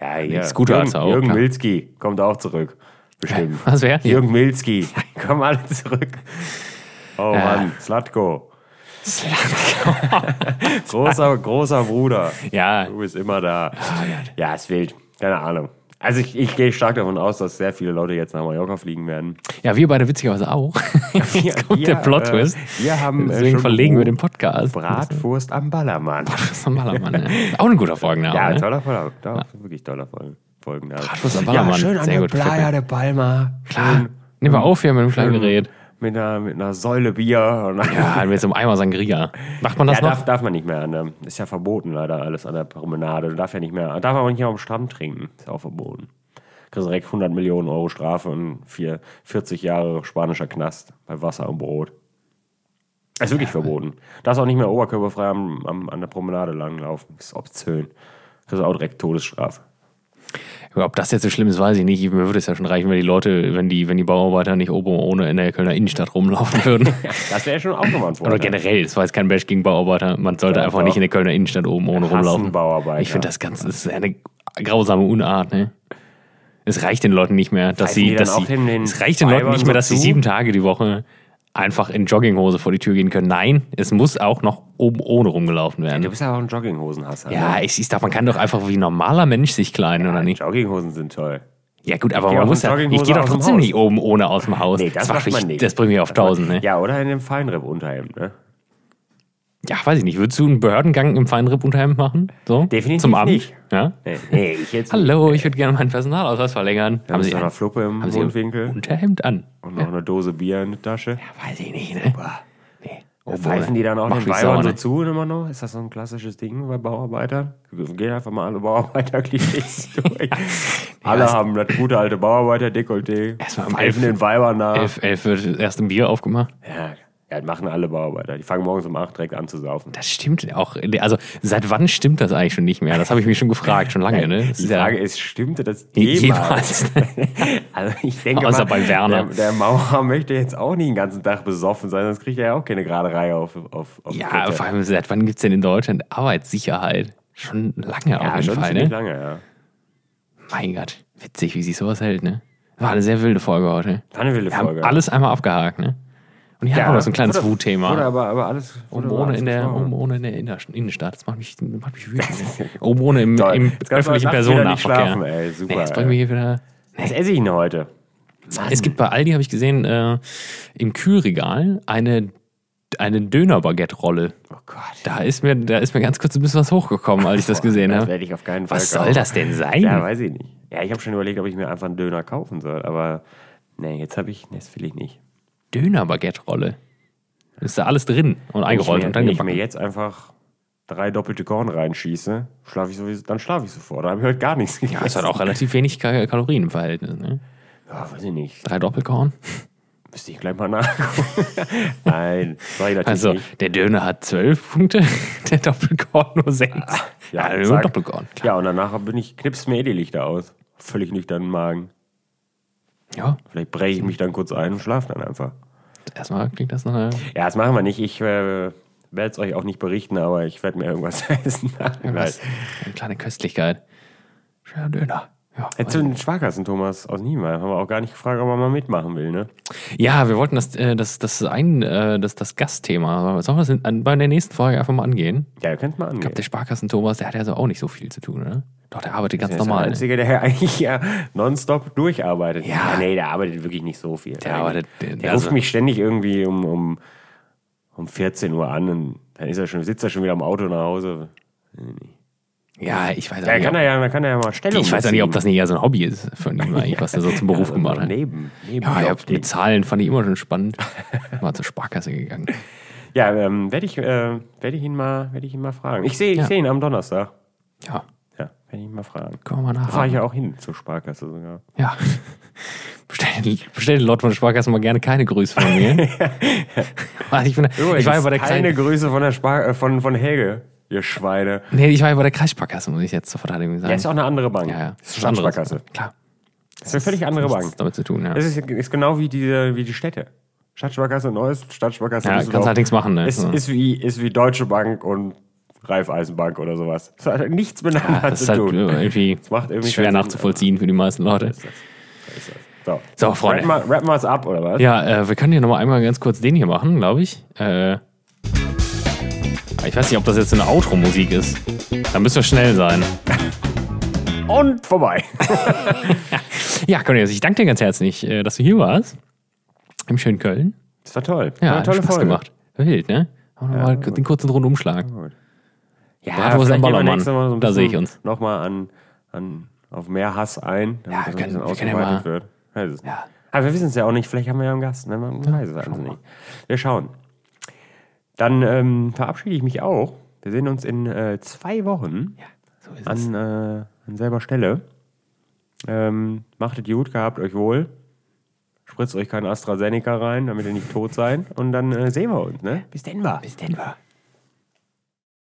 Speaker 2: Ja, hier.
Speaker 1: Ist guter
Speaker 2: Jürgen,
Speaker 1: als auch,
Speaker 2: Jürgen
Speaker 1: klar.
Speaker 2: Milski kommt auch zurück. Bestimmt.
Speaker 1: Was wäre?
Speaker 2: Jürgen Milski. Kommen alle zurück. Oh
Speaker 1: Ja.
Speaker 2: Mann, Slatko. großer, großer Bruder.
Speaker 1: Ja,
Speaker 2: Du bist immer da. Ja, es fehlt. Keine Ahnung. Also ich, ich gehe stark davon aus, dass sehr viele Leute jetzt nach Mallorca fliegen werden.
Speaker 1: ja, wir beide witzigerweise auch. Jetzt kommt der Plot-Twist.
Speaker 2: Äh, wir haben äh,
Speaker 1: Deswegen verlegen wir den Podcast.
Speaker 2: Bratwurst am Ballermann.
Speaker 1: Ist ein Ballermann, ne? Auch ein guter Folgenname.
Speaker 2: Ja,
Speaker 1: ne?
Speaker 2: toller Folgen. Ja. Wirklich toller Folgen. Folgenname.
Speaker 1: Bratwurst am
Speaker 2: Ja,
Speaker 1: Ballermann.
Speaker 2: schön an
Speaker 1: Sehr
Speaker 2: der
Speaker 1: gut,
Speaker 2: Playa de Palma.
Speaker 1: Klar. Nimm mal auf hier mit dem kleinen. Gerät.
Speaker 2: Mit einer, mit einer Säule Bier. Und
Speaker 1: Ja, mit so einem Eimer Sangria. Macht man das
Speaker 2: Ja,
Speaker 1: noch?
Speaker 2: darf, darf man nicht mehr. Ne? Ist ja verboten leider alles an der Promenade. Darf ja nicht mehr. Darf aber nicht mehr am Strand trinken. Ist auch verboten. Kriegst direkt 100 Millionen Euro Strafe und vier, 40 Jahre spanischer Knast bei Wasser und Brot. Ist wirklich verboten. Darfst auch nicht mehr oberkörperfrei am, am, an der Promenade langlaufen. Ist obszön. Kriegst auch direkt Todesstrafe.
Speaker 1: Ob das jetzt so schlimm ist, weiß ich nicht. Mir würde es ja schon reichen, wenn die Leute, wenn die, wenn die Bauarbeiter nicht oben ohne in der Kölner Innenstadt rumlaufen würden.
Speaker 2: Das wäre schon auch nochmal ein Vorteil.
Speaker 1: Oder generell, das war jetzt kein Bash gegen Bauarbeiter. Man sollte
Speaker 2: Ja,
Speaker 1: einfach nicht in der Kölner Innenstadt oben ohne rumlaufen.
Speaker 2: Bauarbeiter.
Speaker 1: Ich finde das Ganze das ist eine grausame Unart, ne? Es reicht den Leuten nicht mehr, dass
Speaker 2: die
Speaker 1: sie, dass sie, es reicht den Leuten nicht mehr, dass sie sieben Tage die Woche einfach in Jogginghose vor die Tür gehen können. Nein, es muss auch noch oben ohne rumgelaufen werden.
Speaker 2: Du bist ja auch ein Jogginghosenhasser.
Speaker 1: Ja,
Speaker 2: ne?
Speaker 1: ich, ich dachte, man kann doch einfach wie ein normaler Mensch sich kleiden, oder nicht?
Speaker 2: Jogginghosen sind toll.
Speaker 1: Ja gut, aber man muss ja, ich gehe doch trotzdem nicht oben ohne aus dem Haus.
Speaker 2: Nee, das,
Speaker 1: macht
Speaker 2: macht man nicht.
Speaker 1: Das bringt mich auf tausend, ne?
Speaker 2: Ja, oder in dem Feinripp-Unterhemd, ne?
Speaker 1: Ja, weiß ich nicht. Würdest du einen Behördengang im Feinripp-Unterhemd machen? So?
Speaker 2: Definitiv
Speaker 1: Zum Abend?
Speaker 2: nicht.
Speaker 1: Ja?
Speaker 2: Nee, nee ich jetzt
Speaker 1: Hallo, ich würde gerne meinen Personalausweis verlängern.
Speaker 2: Haben Sie noch eine Fluppe im
Speaker 1: haben Sie ein
Speaker 2: Mundwinkel
Speaker 1: Unterhemd an?
Speaker 2: und noch eine Dose Bier in der Tasche?
Speaker 1: Weiß ich nicht, ne? Nee.
Speaker 2: Da pfeifen die dann auch
Speaker 1: Mach
Speaker 2: den Weibern so zu immer noch? Ist das so ein klassisches Ding bei Bauarbeitern? Wir gehen einfach mal alle Bauarbeiter-Klischees durch. alle
Speaker 1: was-
Speaker 2: haben das gute alte Bauarbeiter-Dekolleté,
Speaker 1: Erstmal
Speaker 2: pfeifen
Speaker 1: elf-
Speaker 2: den Weibern nach.
Speaker 1: Elf, elf wird das erste Bier aufgemacht.
Speaker 2: Ja, ja, das machen alle Bauarbeiter. Die fangen morgens um 8 direkt an zu saufen.
Speaker 1: Das stimmt auch. Also, seit wann stimmt das eigentlich schon nicht mehr? Das habe ich mich schon gefragt, schon lange, ne?
Speaker 2: Die
Speaker 1: ja-
Speaker 2: Frage ist, stimmte das
Speaker 1: Jemals.
Speaker 2: jemals? also ich denke
Speaker 1: Außer
Speaker 2: mal,
Speaker 1: bei Werner.
Speaker 2: Der, der Maurer möchte jetzt auch nicht den ganzen Tag besoffen sein, sonst kriegt er ja auch keine gerade Reihe auf, auf, auf
Speaker 1: Ja,
Speaker 2: Kette.
Speaker 1: vor allem, seit wann gibt es denn in Deutschland Arbeitssicherheit? Schon lange
Speaker 2: ja,
Speaker 1: auf jeden
Speaker 2: schon
Speaker 1: Fall,
Speaker 2: ziemlich
Speaker 1: ne?
Speaker 2: lange, ja.
Speaker 1: Mein Gott, witzig, wie sich sowas hält, ne? War eine sehr wilde Folge heute.
Speaker 2: War eine wilde Folge.
Speaker 1: alles einmal abgehakt, ne? Und haben wir noch so ein kleines Wutthema.
Speaker 2: aber, aber alles.
Speaker 1: Oben
Speaker 2: aber
Speaker 1: ohne, in der, oben ohne in der Innenstadt. Das macht mich, das macht mich wütend. Oben ohne im, im öffentlichen Personennahverkehr.
Speaker 2: ey. Super,
Speaker 1: nee, jetzt bringen wir hier wieder.
Speaker 2: Was esse ich denn heute?
Speaker 1: Es gibt bei Aldi, habe ich gesehen, äh, im Kühlregal eine, eine Döner-Baguette-Rolle.
Speaker 2: Oh Gott.
Speaker 1: Da ist, mir, da ist mir ganz kurz ein bisschen was hochgekommen, als ich das gesehen
Speaker 2: Das
Speaker 1: habe.
Speaker 2: werde ich auf keinen Fall
Speaker 1: Was
Speaker 2: kaufen.
Speaker 1: soll das denn sein?
Speaker 2: Ja, weiß ich nicht. Ja, ich habe schon überlegt, ob ich mir einfach einen Döner kaufen soll, aber nee, jetzt habe ich, nee, das will ich nicht.
Speaker 1: Döner-Baguette-Rolle. Ist da alles drin und eingerollt und dann
Speaker 2: wenn ich mir jetzt einfach drei doppelte Korn reinschieße, schlafe ich sowieso, dann schlafe ich sofort. Da habe ich heute gar nichts gegessen.
Speaker 1: Ja, ist halt auch relativ wenig Ka- Kalorien im Verhältnis. Ne?
Speaker 2: Ja, weiß ich nicht.
Speaker 1: Drei Doppelkorn.
Speaker 2: Müsste ich gleich mal nachgucken. Nein, ich natürlich
Speaker 1: Also,
Speaker 2: nicht.
Speaker 1: der Döner hat zwölf Punkte, der Doppelkorn nur sechs. Ja, nur
Speaker 2: sag-
Speaker 1: Doppelkorn.
Speaker 2: Ja, und danach bin ich, knips mir eh die Lichter aus. Völlig nüchternen Magen.
Speaker 1: Ja,
Speaker 2: Vielleicht breche ich mich dann kurz ein und schlafe dann einfach.
Speaker 1: erstmal klingt das nach einer.
Speaker 2: Ja, das machen wir nicht. Ich äh, werde es euch auch nicht berichten, aber ich werde mir irgendwas essen.
Speaker 1: Was? Eine kleine Köstlichkeit. Schöner Döner. Ja,
Speaker 2: Jetzt zu den Sparkassen, Thomas aus Niemeyer. Haben wir auch gar nicht gefragt, ob er mal mitmachen will, ne?
Speaker 1: ja wir wollten das, äh, das, das, ein, äh, das, das Gastthema. Sollen wir das in, an, bei der nächsten Folge einfach mal angehen?
Speaker 2: Ja, ihr könnt mal
Speaker 1: Ich
Speaker 2: angehen.
Speaker 1: glaube, der Sparkassen-Thomas, der hat ja so auch nicht so viel zu tun, oder? Doch, der arbeitet ganz
Speaker 2: der ist
Speaker 1: normal.
Speaker 2: der
Speaker 1: ne?
Speaker 2: Einzige, der eigentlich ja nonstop durcharbeitet.
Speaker 1: Ja.
Speaker 2: nee, der arbeitet wirklich nicht so viel.
Speaker 1: Der arbeitet-
Speaker 2: Der,
Speaker 1: der-
Speaker 2: ruft
Speaker 1: also-
Speaker 2: mich ständig irgendwie um, um, um 14 Uhr an und dann ist er schon, sitzt er schon wieder am Auto nach Hause.
Speaker 1: Ja, ich weiß
Speaker 2: Ja,
Speaker 1: auch
Speaker 2: kann
Speaker 1: nicht.
Speaker 2: er ja, kann er ja mal Stellung
Speaker 1: ich weiß auch nicht, ob das nicht eher so ein Hobby ist von ihm eigentlich, was er so zum Beruf
Speaker 2: Also
Speaker 1: gemacht hat.
Speaker 2: Neben, neben
Speaker 1: Ja, hab, mit Zahlen fand ich immer schon spannend. Mal zur Sparkasse gegangen.
Speaker 2: Ja, ähm, werde ich, äh, werd ich ihn mal, werde ich ihn mal fragen. Ich sehe, ich
Speaker 1: Ja.
Speaker 2: sehe ihn am Donnerstag.
Speaker 1: Ja,
Speaker 2: Ja, werde ich ihn mal fragen.
Speaker 1: wir mal
Speaker 2: Da fahre ich ja auch hin zur Sparkasse sogar.
Speaker 1: Ja. Bestell, bestell den Leuten von der Sparkasse mal gerne keine Grüße von mir. Ich, bin, ich war ja bei der
Speaker 2: keine
Speaker 1: kleinen,
Speaker 2: Grüße von der Spar äh, von, von Helge, ihr Schweine.
Speaker 1: nee, ich war ja bei der Kreissparkasse, muss ich jetzt zur Verteidigung sagen.
Speaker 2: Ja, ist auch eine andere Bank.
Speaker 1: ja, ja.
Speaker 2: Das ist eine Sparkasse.
Speaker 1: Klar.
Speaker 2: Das ist eine völlig andere
Speaker 1: Nichts
Speaker 2: Bank.
Speaker 1: damit zu tun, ja.
Speaker 2: Das ist, ist genau wie die, wie die Städte. Stadtsparkasse Neues, Stadtsparkasse
Speaker 1: Ja, kannst halt nichts machen, ne?
Speaker 2: Ist,
Speaker 1: So.
Speaker 2: ist, wie, ist wie Deutsche Bank und Raiffeisenbank oder sowas. Das hat halt nichts miteinander
Speaker 1: Das ist
Speaker 2: zu
Speaker 1: halt
Speaker 2: tun.
Speaker 1: irgendwie
Speaker 2: macht irgendwie
Speaker 1: schwer nachzuvollziehen für die meisten Leute.
Speaker 2: So,
Speaker 1: So, Freunde.
Speaker 2: Rappen wir es ab, oder was?
Speaker 1: Ja, äh, wir können hier nochmal einmal ganz kurz den hier machen, glaube ich. Äh, ich weiß nicht, ob das jetzt so eine Outro-Musik ist. Da müssen wir schnell sein.
Speaker 2: Und vorbei.
Speaker 1: Ja, Cornelius, ich danke dir ganz herzlich, äh, dass du hier warst. Im schönen Köln.
Speaker 2: Das war toll.
Speaker 1: Ja,
Speaker 2: war eine tolle
Speaker 1: Spaß
Speaker 2: Folge.
Speaker 1: gemacht. Wild, ne? Haben wir mal den kurzen Rundumschlag.
Speaker 2: Ja,
Speaker 1: am
Speaker 2: vielleicht gehen wir
Speaker 1: Ballermann.
Speaker 2: so ein
Speaker 1: Da sehe ich uns.
Speaker 2: Nochmal an, an, auf mehr Hass ein, damit
Speaker 1: Ja,
Speaker 2: das
Speaker 1: wir
Speaker 2: ein
Speaker 1: können-
Speaker 2: bisschen
Speaker 1: wir können ja
Speaker 2: ausgeweitet
Speaker 1: mal-
Speaker 2: wird. Weiß es nicht.
Speaker 1: Ja.
Speaker 2: Aber wir wissen es ja auch nicht. Vielleicht haben wir ja einen Gast. Ne? Man weiß es also nicht. Wir schauen. Dann ähm, verabschiede ich mich auch. Wir sehen uns in äh, zwei Wochen
Speaker 1: So ist es.
Speaker 2: an, äh, an selber Stelle. Ähm, macht es gut, gehabt euch wohl. Spritzt euch kein AstraZeneca rein, damit ihr nicht tot seid. Und dann äh, sehen wir uns. Ne? Bis denn war.
Speaker 1: Bis denn war.